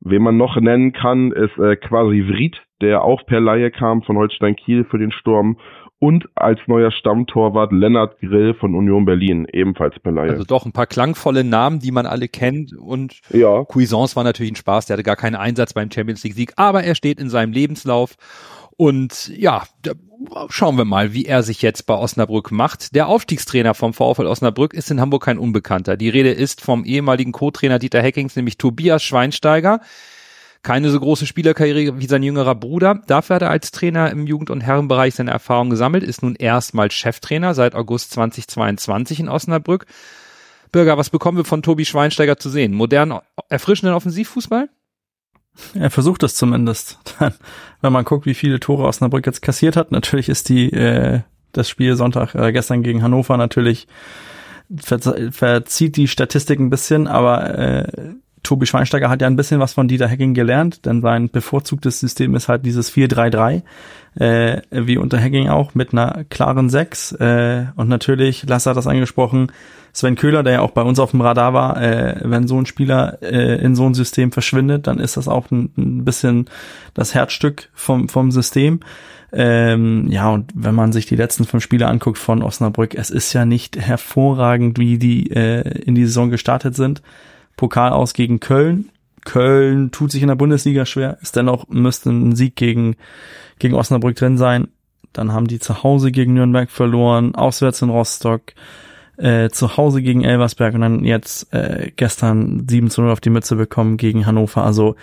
Wen man noch nennen kann, ist äh, quasi Vried, der auch per Laie kam von Holstein Kiel für den Sturm und als neuer Stammtorwart Lennart Grill von Union Berlin, ebenfalls per Leihe. Also doch ein paar klangvolle Namen, die man alle kennt und ja. Cuisance war natürlich ein Spaß, der hatte gar keinen Einsatz beim Champions League Sieg, aber er steht in seinem Lebenslauf Und ja, schauen wir mal, wie er sich jetzt bei Osnabrück macht. Der Aufstiegstrainer vom VfL Osnabrück ist in Hamburg kein Unbekannter. Die Rede ist vom ehemaligen Co-Trainer Dieter Heckings, nämlich Tobias Schweinsteiger. Keine so große Spielerkarriere wie sein jüngerer Bruder. Dafür hat er als Trainer im Jugend- und Herrenbereich seine Erfahrung gesammelt, ist nun erstmals Cheftrainer seit August 2022 in Osnabrück. Bürger, was bekommen wir von Tobi Schweinsteiger zu sehen? Modernen, erfrischenden Offensivfußball? Er versucht es zumindest. Wenn man guckt, wie viele Tore Osnabrück jetzt kassiert hat, natürlich ist die äh, das Spiel Sonntag äh, gestern gegen Hannover natürlich verzieht die Statistik ein bisschen, aber äh, Tobi Schweinsteiger hat ja ein bisschen was von Dieter Hacking gelernt, denn sein bevorzugtes System ist halt dieses 4-3-3, äh, wie unter Hacking auch, mit einer klaren 6. Äh, und natürlich, Lasse hat das angesprochen, Sven Köhler, der ja auch bei uns auf dem Radar war, äh, wenn so ein Spieler äh, in so ein System verschwindet, dann ist das auch ein, ein bisschen das Herzstück vom, vom System. Ähm, ja, und wenn man sich die letzten fünf Spiele anguckt von Osnabrück, es ist ja nicht hervorragend, wie die äh, in die Saison gestartet sind. Pokal aus gegen Köln. Köln tut sich in der Bundesliga schwer, ist dennoch müsste ein Sieg gegen, gegen Osnabrück drin sein. Dann haben die zu Hause gegen Nürnberg verloren, auswärts in Rostock, äh, zu Hause gegen Elversberg und dann jetzt äh, gestern 7 zu 0 auf die Mütze bekommen gegen Hannover. Also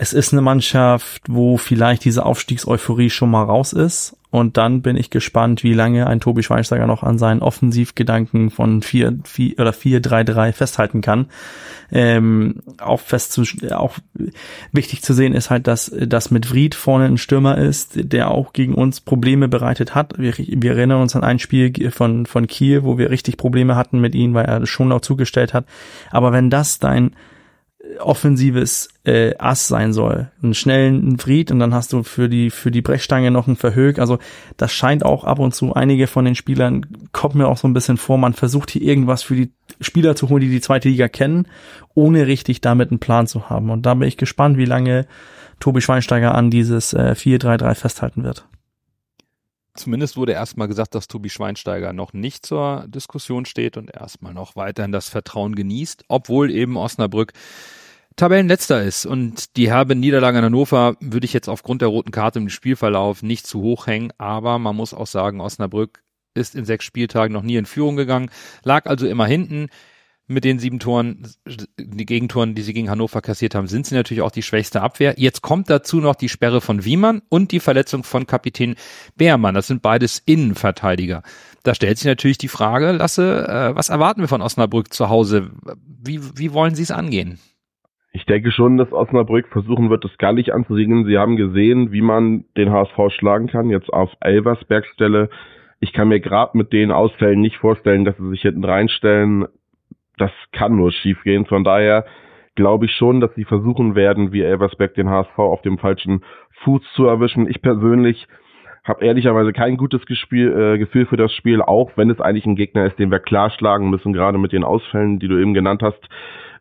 es ist eine Mannschaft, wo vielleicht diese Aufstiegseuphorie schon mal raus ist. Und dann bin ich gespannt, wie lange ein Tobi Schweinsteiger noch an seinen Offensivgedanken von 4, 4 oder 4, 3, 3 festhalten kann. Ähm, auch fest zu, auch wichtig zu sehen ist halt, dass, dass mit Vried vorne ein Stürmer ist, der auch gegen uns Probleme bereitet hat. Wir, wir erinnern uns an ein Spiel von, von Kiel, wo wir richtig Probleme hatten mit ihm, weil er schon auch zugestellt hat. Aber wenn das dein, offensives äh, Ass sein soll. Einen schnellen Fried und dann hast du für die für die Brechstange noch einen Verhög. Also das scheint auch ab und zu einige von den Spielern kommt mir auch so ein bisschen vor. Man versucht hier irgendwas für die Spieler zu holen, die die zweite Liga kennen, ohne richtig damit einen Plan zu haben. Und da bin ich gespannt, wie lange Tobi Schweinsteiger an dieses äh, 4-3-3 festhalten wird. Zumindest wurde erstmal gesagt, dass Tobi Schweinsteiger noch nicht zur Diskussion steht und erstmal noch weiterhin das Vertrauen genießt, obwohl eben Osnabrück Tabellenletzter ist und die herbe Niederlage in Hannover würde ich jetzt aufgrund der roten Karte im Spielverlauf nicht zu hoch hängen, aber man muss auch sagen, Osnabrück ist in sechs Spieltagen noch nie in Führung gegangen, lag also immer hinten. Mit den sieben Toren, die Gegentoren, die sie gegen Hannover kassiert haben, sind sie natürlich auch die schwächste Abwehr. Jetzt kommt dazu noch die Sperre von Wiemann und die Verletzung von Kapitän Beermann. Das sind beides Innenverteidiger. Da stellt sich natürlich die Frage, Lasse, äh, was erwarten wir von Osnabrück zu Hause? Wie, wie wollen sie es angehen? Ich denke schon, dass Osnabrück versuchen wird, das gallig anzusiegeln. Sie haben gesehen, wie man den HSV schlagen kann, jetzt auf Elversbergs Stelle. Ich kann mir gerade mit den Ausfällen nicht vorstellen, dass sie sich hinten reinstellen. Das kann nur schiefgehen. Von daher glaube ich schon, dass sie versuchen werden, wie Elversberg den HSV auf dem falschen Fuß zu erwischen. Ich persönlich habe ehrlicherweise kein gutes Gespiel, äh, Gefühl für das Spiel, auch wenn es eigentlich ein Gegner ist, den wir klar schlagen müssen, gerade mit den Ausfällen, die du eben genannt hast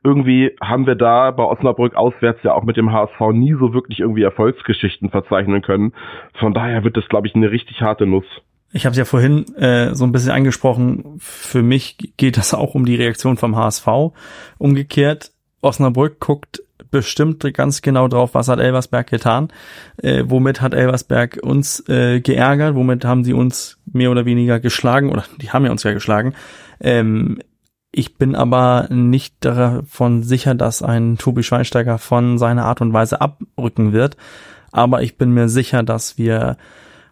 irgendwie haben wir da bei Osnabrück auswärts ja auch mit dem HSV nie so wirklich irgendwie Erfolgsgeschichten verzeichnen können. Von daher wird das, glaube ich, eine richtig harte Nuss. Ich habe es ja vorhin äh, so ein bisschen angesprochen. Für mich geht das auch um die Reaktion vom HSV. Umgekehrt, Osnabrück guckt bestimmt ganz genau drauf, was hat Elversberg getan, äh, womit hat Elversberg uns äh, geärgert, womit haben sie uns mehr oder weniger geschlagen, oder die haben ja uns ja geschlagen. Ähm, ich bin aber nicht davon sicher, dass ein Tobi Schweinsteiger von seiner Art und Weise abrücken wird. Aber ich bin mir sicher, dass wir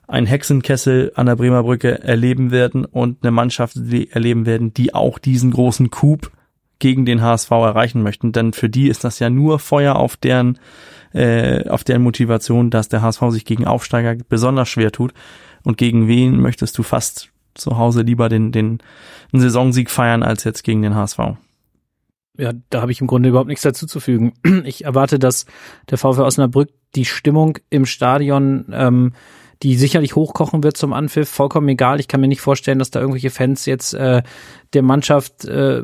einen Hexenkessel an der Bremer Brücke erleben werden und eine Mannschaft erleben werden, die auch diesen großen Coup gegen den HSV erreichen möchten. Denn für die ist das ja nur Feuer auf deren, äh, auf deren Motivation, dass der HSV sich gegen Aufsteiger besonders schwer tut. Und gegen wen möchtest du fast zu Hause lieber den, den einen Saisonsieg feiern als jetzt gegen den HSV. Ja, da habe ich im Grunde überhaupt nichts dazu zu fügen. Ich erwarte, dass der VfL Osnabrück die Stimmung im Stadion ähm, die sicherlich hochkochen wird zum Anpfiff, vollkommen egal. Ich kann mir nicht vorstellen, dass da irgendwelche Fans jetzt äh, der Mannschaft äh,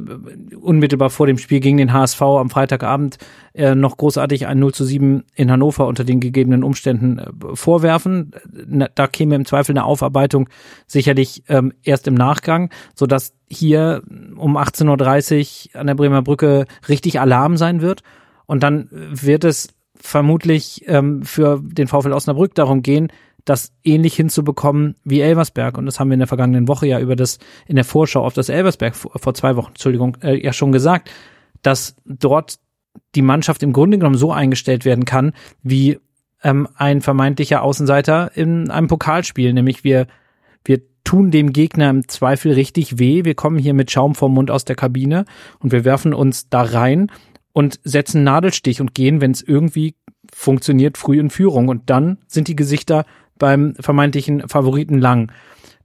unmittelbar vor dem Spiel gegen den HSV am Freitagabend äh, noch großartig ein 0 zu 7 in Hannover unter den gegebenen Umständen äh, vorwerfen. Da käme im Zweifel eine Aufarbeitung sicherlich ähm, erst im Nachgang, so dass hier um 18.30 Uhr an der Bremer Brücke richtig Alarm sein wird. Und dann wird es vermutlich ähm, für den VfL Osnabrück darum gehen, das ähnlich hinzubekommen wie Elversberg. Und das haben wir in der vergangenen Woche ja über das, in der Vorschau auf das Elversberg vor, zwei Wochen, Entschuldigung, äh, ja schon gesagt, dass dort die Mannschaft im Grunde genommen so eingestellt werden kann, wie ähm, ein vermeintlicher Außenseiter in einem Pokalspiel, nämlich wir, wir tun dem Gegner im Zweifel richtig weh. Wir kommen hier mit Schaum vom Mund aus der Kabine und wir werfen uns da rein und setzen Nadelstich und gehen, wenn es irgendwie funktioniert, früh in Führung. Und dann sind die Gesichter beim vermeintlichen Favoriten lang.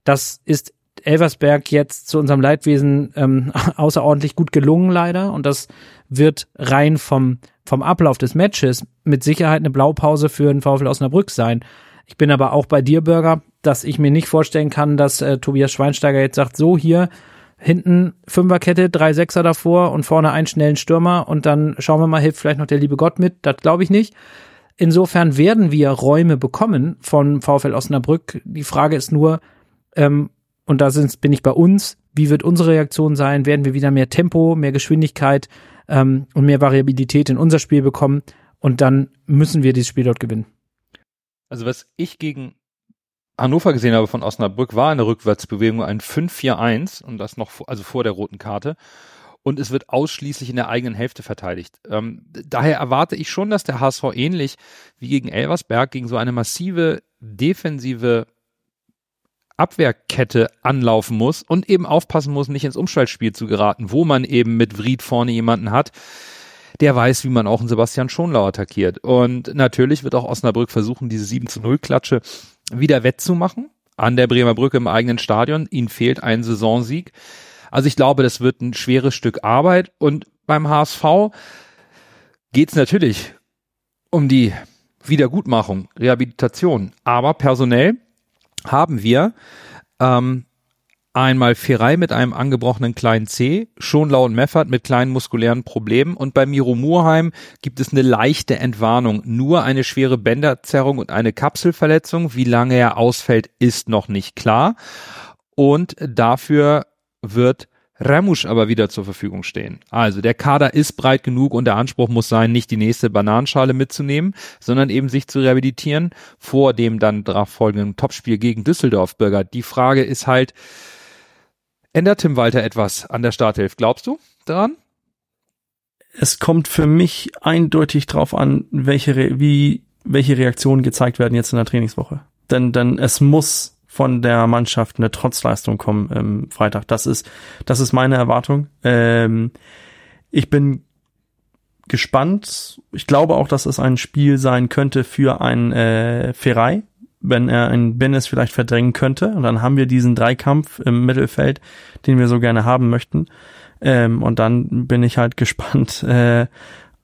Das ist Elversberg jetzt zu unserem Leidwesen ähm, außerordentlich gut gelungen, leider. Und das wird rein vom, vom Ablauf des Matches mit Sicherheit eine Blaupause für den VfL Osnabrück sein. Ich bin aber auch bei dir, Bürger, dass ich mir nicht vorstellen kann, dass äh, Tobias Schweinsteiger jetzt sagt, so hier, hinten Fünferkette, drei Sechser davor und vorne einen schnellen Stürmer und dann schauen wir mal, hilft vielleicht noch der liebe Gott mit. Das glaube ich nicht. Insofern werden wir Räume bekommen von VfL Osnabrück. Die Frage ist nur, ähm, und da sind, bin ich bei uns, wie wird unsere Reaktion sein? Werden wir wieder mehr Tempo, mehr Geschwindigkeit ähm, und mehr Variabilität in unser Spiel bekommen? Und dann müssen wir dieses Spiel dort gewinnen. Also was ich gegen Hannover gesehen habe von Osnabrück, war eine Rückwärtsbewegung ein 5-4-1 und das noch, also vor der roten Karte. Und es wird ausschließlich in der eigenen Hälfte verteidigt. Ähm, daher erwarte ich schon, dass der HSV ähnlich wie gegen Elversberg gegen so eine massive defensive Abwehrkette anlaufen muss und eben aufpassen muss, nicht ins Umschaltspiel zu geraten, wo man eben mit Vried vorne jemanden hat, der weiß, wie man auch einen Sebastian Schonlau attackiert. Und natürlich wird auch Osnabrück versuchen, diese 7 zu 0 Klatsche wieder wettzumachen an der Bremer Brücke im eigenen Stadion. Ihnen fehlt ein Saisonsieg. Also ich glaube, das wird ein schweres Stück Arbeit. Und beim HSV geht es natürlich um die Wiedergutmachung, Rehabilitation. Aber personell haben wir ähm, einmal Ferrei mit einem angebrochenen kleinen C, Schonlau und Meffert mit kleinen muskulären Problemen und bei Miro Murheim gibt es eine leichte Entwarnung. Nur eine schwere Bänderzerrung und eine Kapselverletzung. Wie lange er ausfällt, ist noch nicht klar. Und dafür wird Ramusch aber wieder zur Verfügung stehen. Also der Kader ist breit genug und der Anspruch muss sein, nicht die nächste Bananenschale mitzunehmen, sondern eben sich zu rehabilitieren vor dem dann darauf folgenden Topspiel gegen Düsseldorf Bürger. Die Frage ist halt, Ändert Tim Walter etwas an der Starthilfe? Glaubst du daran? Es kommt für mich eindeutig drauf an, welche, Re wie, welche Reaktionen gezeigt werden jetzt in der Trainingswoche. Denn, denn es muss von der Mannschaft eine Trotzleistung kommen im Freitag. Das ist, das ist meine Erwartung. Ähm, ich bin gespannt. Ich glaube auch, dass es ein Spiel sein könnte für ein äh, Ferrei, wenn er einen Bennis vielleicht verdrängen könnte. Und dann haben wir diesen Dreikampf im Mittelfeld, den wir so gerne haben möchten. Ähm, und dann bin ich halt gespannt, äh,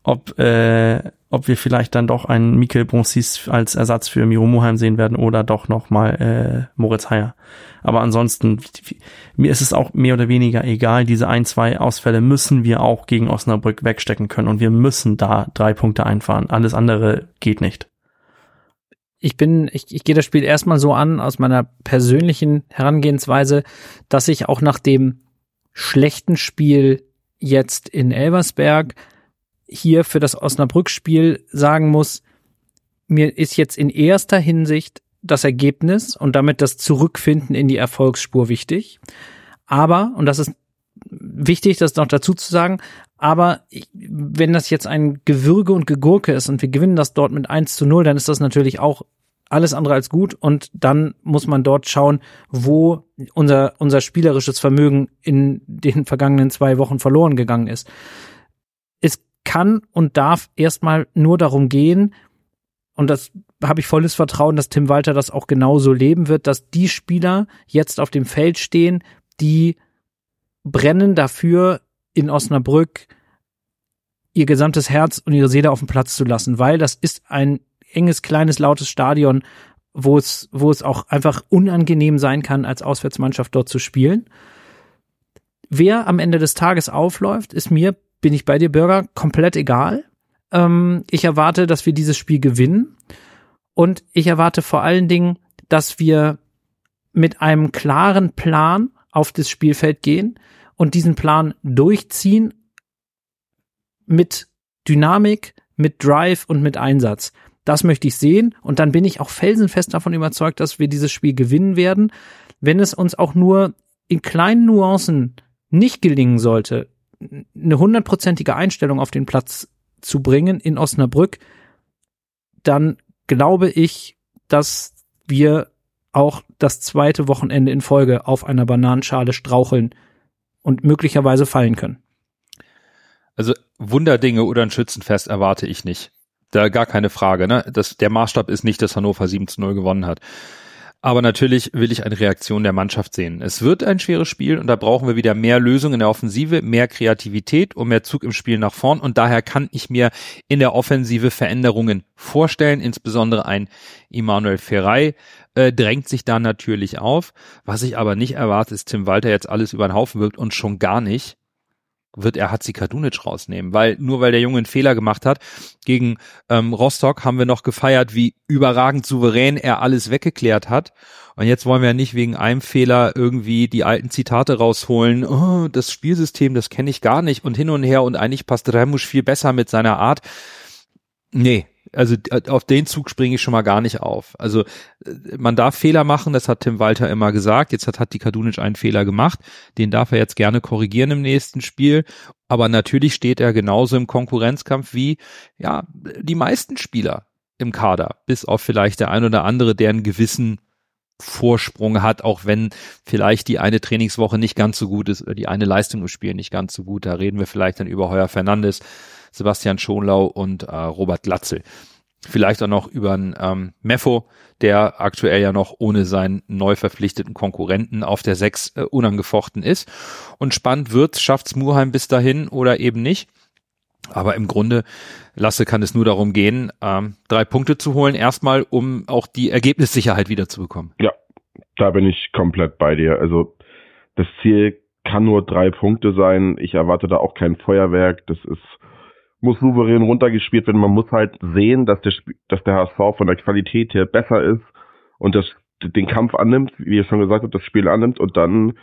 ob, äh, ob wir vielleicht dann doch einen Mikel Bronsis als Ersatz für Miro Muheim sehen werden oder doch nochmal äh, Moritz Heyer. Aber ansonsten, mir ist es auch mehr oder weniger egal. Diese ein, zwei Ausfälle müssen wir auch gegen Osnabrück wegstecken können und wir müssen da drei Punkte einfahren. Alles andere geht nicht ich bin, ich, ich gehe das Spiel erstmal so an aus meiner persönlichen Herangehensweise, dass ich auch nach dem schlechten Spiel jetzt in Elversberg hier für das Osnabrück-Spiel sagen muss, mir ist jetzt in erster Hinsicht das Ergebnis und damit das Zurückfinden in die Erfolgsspur wichtig. Aber, und das ist wichtig, das noch dazu zu sagen, aber wenn das jetzt ein Gewürge und Gegurke ist und wir gewinnen das dort mit 1 zu 0, dann ist das natürlich auch alles andere als gut und dann muss man dort schauen, wo unser, unser spielerisches Vermögen in den vergangenen zwei Wochen verloren gegangen ist. Kann und darf erstmal nur darum gehen, und das habe ich volles Vertrauen, dass Tim Walter das auch genauso leben wird, dass die Spieler jetzt auf dem Feld stehen, die brennen dafür, in Osnabrück ihr gesamtes Herz und ihre Seele auf den Platz zu lassen, weil das ist ein enges, kleines, lautes Stadion, wo es, wo es auch einfach unangenehm sein kann, als Auswärtsmannschaft dort zu spielen. Wer am Ende des Tages aufläuft, ist mir, bin ich bei dir, Bürger, komplett egal. Ähm, ich erwarte, dass wir dieses Spiel gewinnen. Und ich erwarte vor allen Dingen, dass wir mit einem klaren Plan auf das Spielfeld gehen und diesen Plan durchziehen mit Dynamik, mit Drive und mit Einsatz. Das möchte ich sehen. Und dann bin ich auch felsenfest davon überzeugt, dass wir dieses Spiel gewinnen werden. Wenn es uns auch nur in kleinen Nuancen nicht gelingen sollte, eine hundertprozentige Einstellung auf den Platz zu bringen in Osnabrück, dann glaube ich, dass wir auch das zweite Wochenende in Folge auf einer Bananenschale straucheln und möglicherweise fallen können. Also Wunderdinge oder ein Schützenfest erwarte ich nicht. Da gar keine Frage. Ne? Das, der Maßstab ist nicht, dass Hannover 7 zu 0 gewonnen hat. Aber natürlich will ich eine Reaktion der Mannschaft sehen. Es wird ein schweres Spiel und da brauchen wir wieder mehr Lösungen in der Offensive, mehr Kreativität und mehr Zug im Spiel nach vorn. Und daher kann ich mir in der Offensive Veränderungen vorstellen. Insbesondere ein Immanuel Ferrei äh, drängt sich da natürlich auf. Was ich aber nicht erwarte, ist Tim Walter jetzt alles über den Haufen wirkt und schon gar nicht wird er Hatzikadunic rausnehmen, weil nur weil der Junge einen Fehler gemacht hat, gegen ähm, Rostock haben wir noch gefeiert, wie überragend souverän er alles weggeklärt hat. Und jetzt wollen wir nicht wegen einem Fehler irgendwie die alten Zitate rausholen. Oh, das Spielsystem, das kenne ich gar nicht und hin und her und eigentlich passt Remusch viel besser mit seiner Art. Nee, also äh, auf den Zug springe ich schon mal gar nicht auf. Also äh, man darf Fehler machen, das hat Tim Walter immer gesagt. Jetzt hat, hat die Kadunic einen Fehler gemacht, den darf er jetzt gerne korrigieren im nächsten Spiel. Aber natürlich steht er genauso im Konkurrenzkampf wie ja die meisten Spieler im Kader, bis auf vielleicht der ein oder andere, der einen gewissen Vorsprung hat, auch wenn vielleicht die eine Trainingswoche nicht ganz so gut ist oder die eine Leistung im Spiel nicht ganz so gut. Da reden wir vielleicht dann über Heuer Fernandes Sebastian Schonlau und äh, Robert Glatzel. Vielleicht auch noch über einen ähm, Meffo, der aktuell ja noch ohne seinen neu verpflichteten Konkurrenten auf der 6 äh, unangefochten ist. Und spannend wird, schafft's Murheim bis dahin oder eben nicht. Aber im Grunde, Lasse, kann es nur darum gehen, ähm, drei Punkte zu holen, erstmal, um auch die Ergebnissicherheit wiederzubekommen. Ja, da bin ich komplett bei dir. Also das Ziel kann nur drei Punkte sein. Ich erwarte da auch kein Feuerwerk. Das ist muss souverän runtergespielt werden. Man muss halt sehen, dass der, dass der HSV von der Qualität her besser ist und das, den Kampf annimmt, wie ihr schon gesagt habt, das Spiel annimmt und dann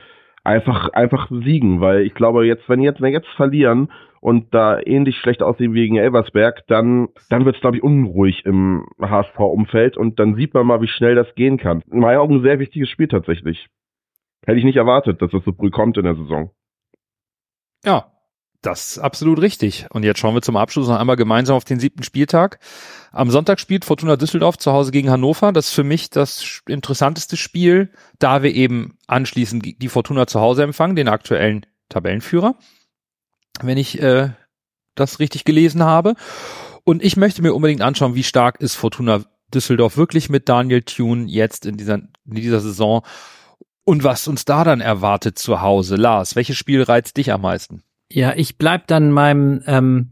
einfach, einfach siegen, weil ich glaube, jetzt, wenn jetzt, wenn jetzt verlieren und da ähnlich schlecht aussehen wie gegen Elversberg, dann, dann wird es, glaube ich, unruhig im HSV-Umfeld und dann sieht man mal, wie schnell das gehen kann. In meinen Augen ein sehr wichtiges Spiel tatsächlich. Hätte ich nicht erwartet, dass das so früh kommt in der Saison. Ja, das ist absolut richtig. Und jetzt schauen wir zum Abschluss noch einmal gemeinsam auf den siebten Spieltag. Am Sonntag spielt Fortuna Düsseldorf zu Hause gegen Hannover. Das ist für mich das interessanteste Spiel, da wir eben anschließend die Fortuna zu Hause empfangen, den aktuellen Tabellenführer, wenn ich äh, das richtig gelesen habe. Und ich möchte mir unbedingt anschauen, wie stark ist Fortuna Düsseldorf wirklich mit Daniel Thune jetzt in dieser, in dieser Saison und was uns da dann erwartet zu Hause. Lars, welches Spiel reizt dich am meisten? Ja, ich bleib dann meinem ähm,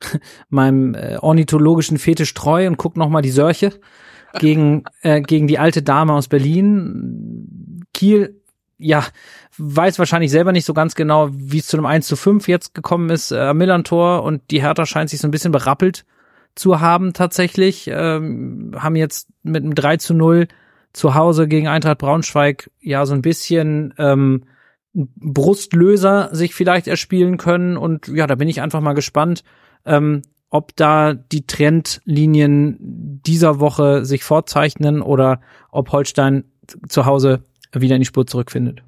meinem äh, ornithologischen Fetisch treu und guck noch mal die Sörche gegen äh, gegen die alte Dame aus Berlin. Kiel, ja, weiß wahrscheinlich selber nicht so ganz genau, wie es zu einem 1 zu 5 jetzt gekommen ist, äh, Millantor und die Hertha scheint sich so ein bisschen berappelt zu haben tatsächlich, ähm, haben jetzt mit einem 3 zu 0 zu Hause gegen Eintracht Braunschweig ja so ein bisschen ähm, Brustlöser sich vielleicht erspielen können. Und ja, da bin ich einfach mal gespannt, ähm, ob da die Trendlinien dieser Woche sich vorzeichnen oder ob Holstein zu Hause wieder in die Spur zurückfindet.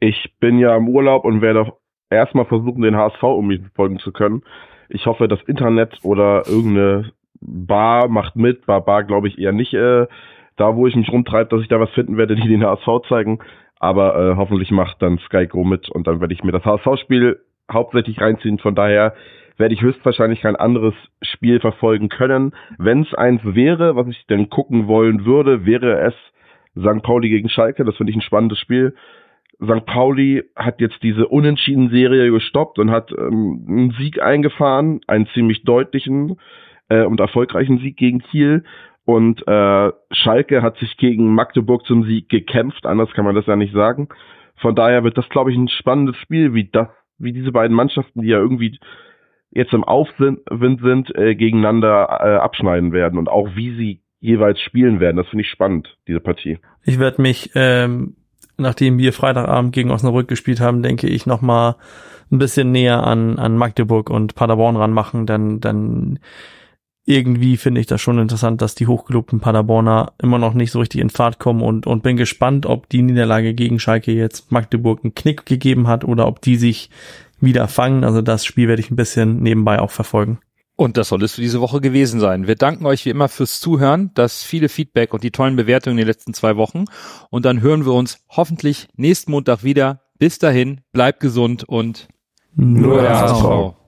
Ich bin ja im Urlaub und werde erstmal versuchen, den HSV um mich folgen zu können. Ich hoffe, das Internet oder irgendeine Bar macht mit. Bar, Bar glaube ich eher nicht. Äh, da, wo ich mich rumtreibe, dass ich da was finden werde, die den HSV zeigen. Aber äh, hoffentlich macht dann Sky Go mit und dann werde ich mir das HSV-Spiel hauptsächlich reinziehen. Von daher werde ich höchstwahrscheinlich kein anderes Spiel verfolgen können. Wenn es eins wäre, was ich denn gucken wollen würde, wäre es St. Pauli gegen Schalke. Das finde ich ein spannendes Spiel. St. Pauli hat jetzt diese Unentschieden-Serie gestoppt und hat ähm, einen Sieg eingefahren, einen ziemlich deutlichen äh, und erfolgreichen Sieg gegen Kiel. Und äh, Schalke hat sich gegen Magdeburg zum Sieg gekämpft, anders kann man das ja nicht sagen. Von daher wird das, glaube ich, ein spannendes Spiel, wie das, wie diese beiden Mannschaften, die ja irgendwie jetzt im Aufwind sind, äh, gegeneinander äh, abschneiden werden und auch wie sie jeweils spielen werden. Das finde ich spannend, diese Partie. Ich werde mich, ähm, nachdem wir Freitagabend gegen Osnabrück gespielt haben, denke ich, noch mal ein bisschen näher an, an Magdeburg und Paderborn ranmachen, denn, denn irgendwie finde ich das schon interessant, dass die hochgelobten Paderborner immer noch nicht so richtig in Fahrt kommen und, und bin gespannt, ob die Niederlage gegen Schalke jetzt Magdeburg einen Knick gegeben hat oder ob die sich wieder fangen. Also das Spiel werde ich ein bisschen nebenbei auch verfolgen. Und das soll es für diese Woche gewesen sein. Wir danken euch wie immer fürs Zuhören, das viele Feedback und die tollen Bewertungen in den letzten zwei Wochen. Und dann hören wir uns hoffentlich nächsten Montag wieder. Bis dahin, bleibt gesund und Nur der HSV. HSV.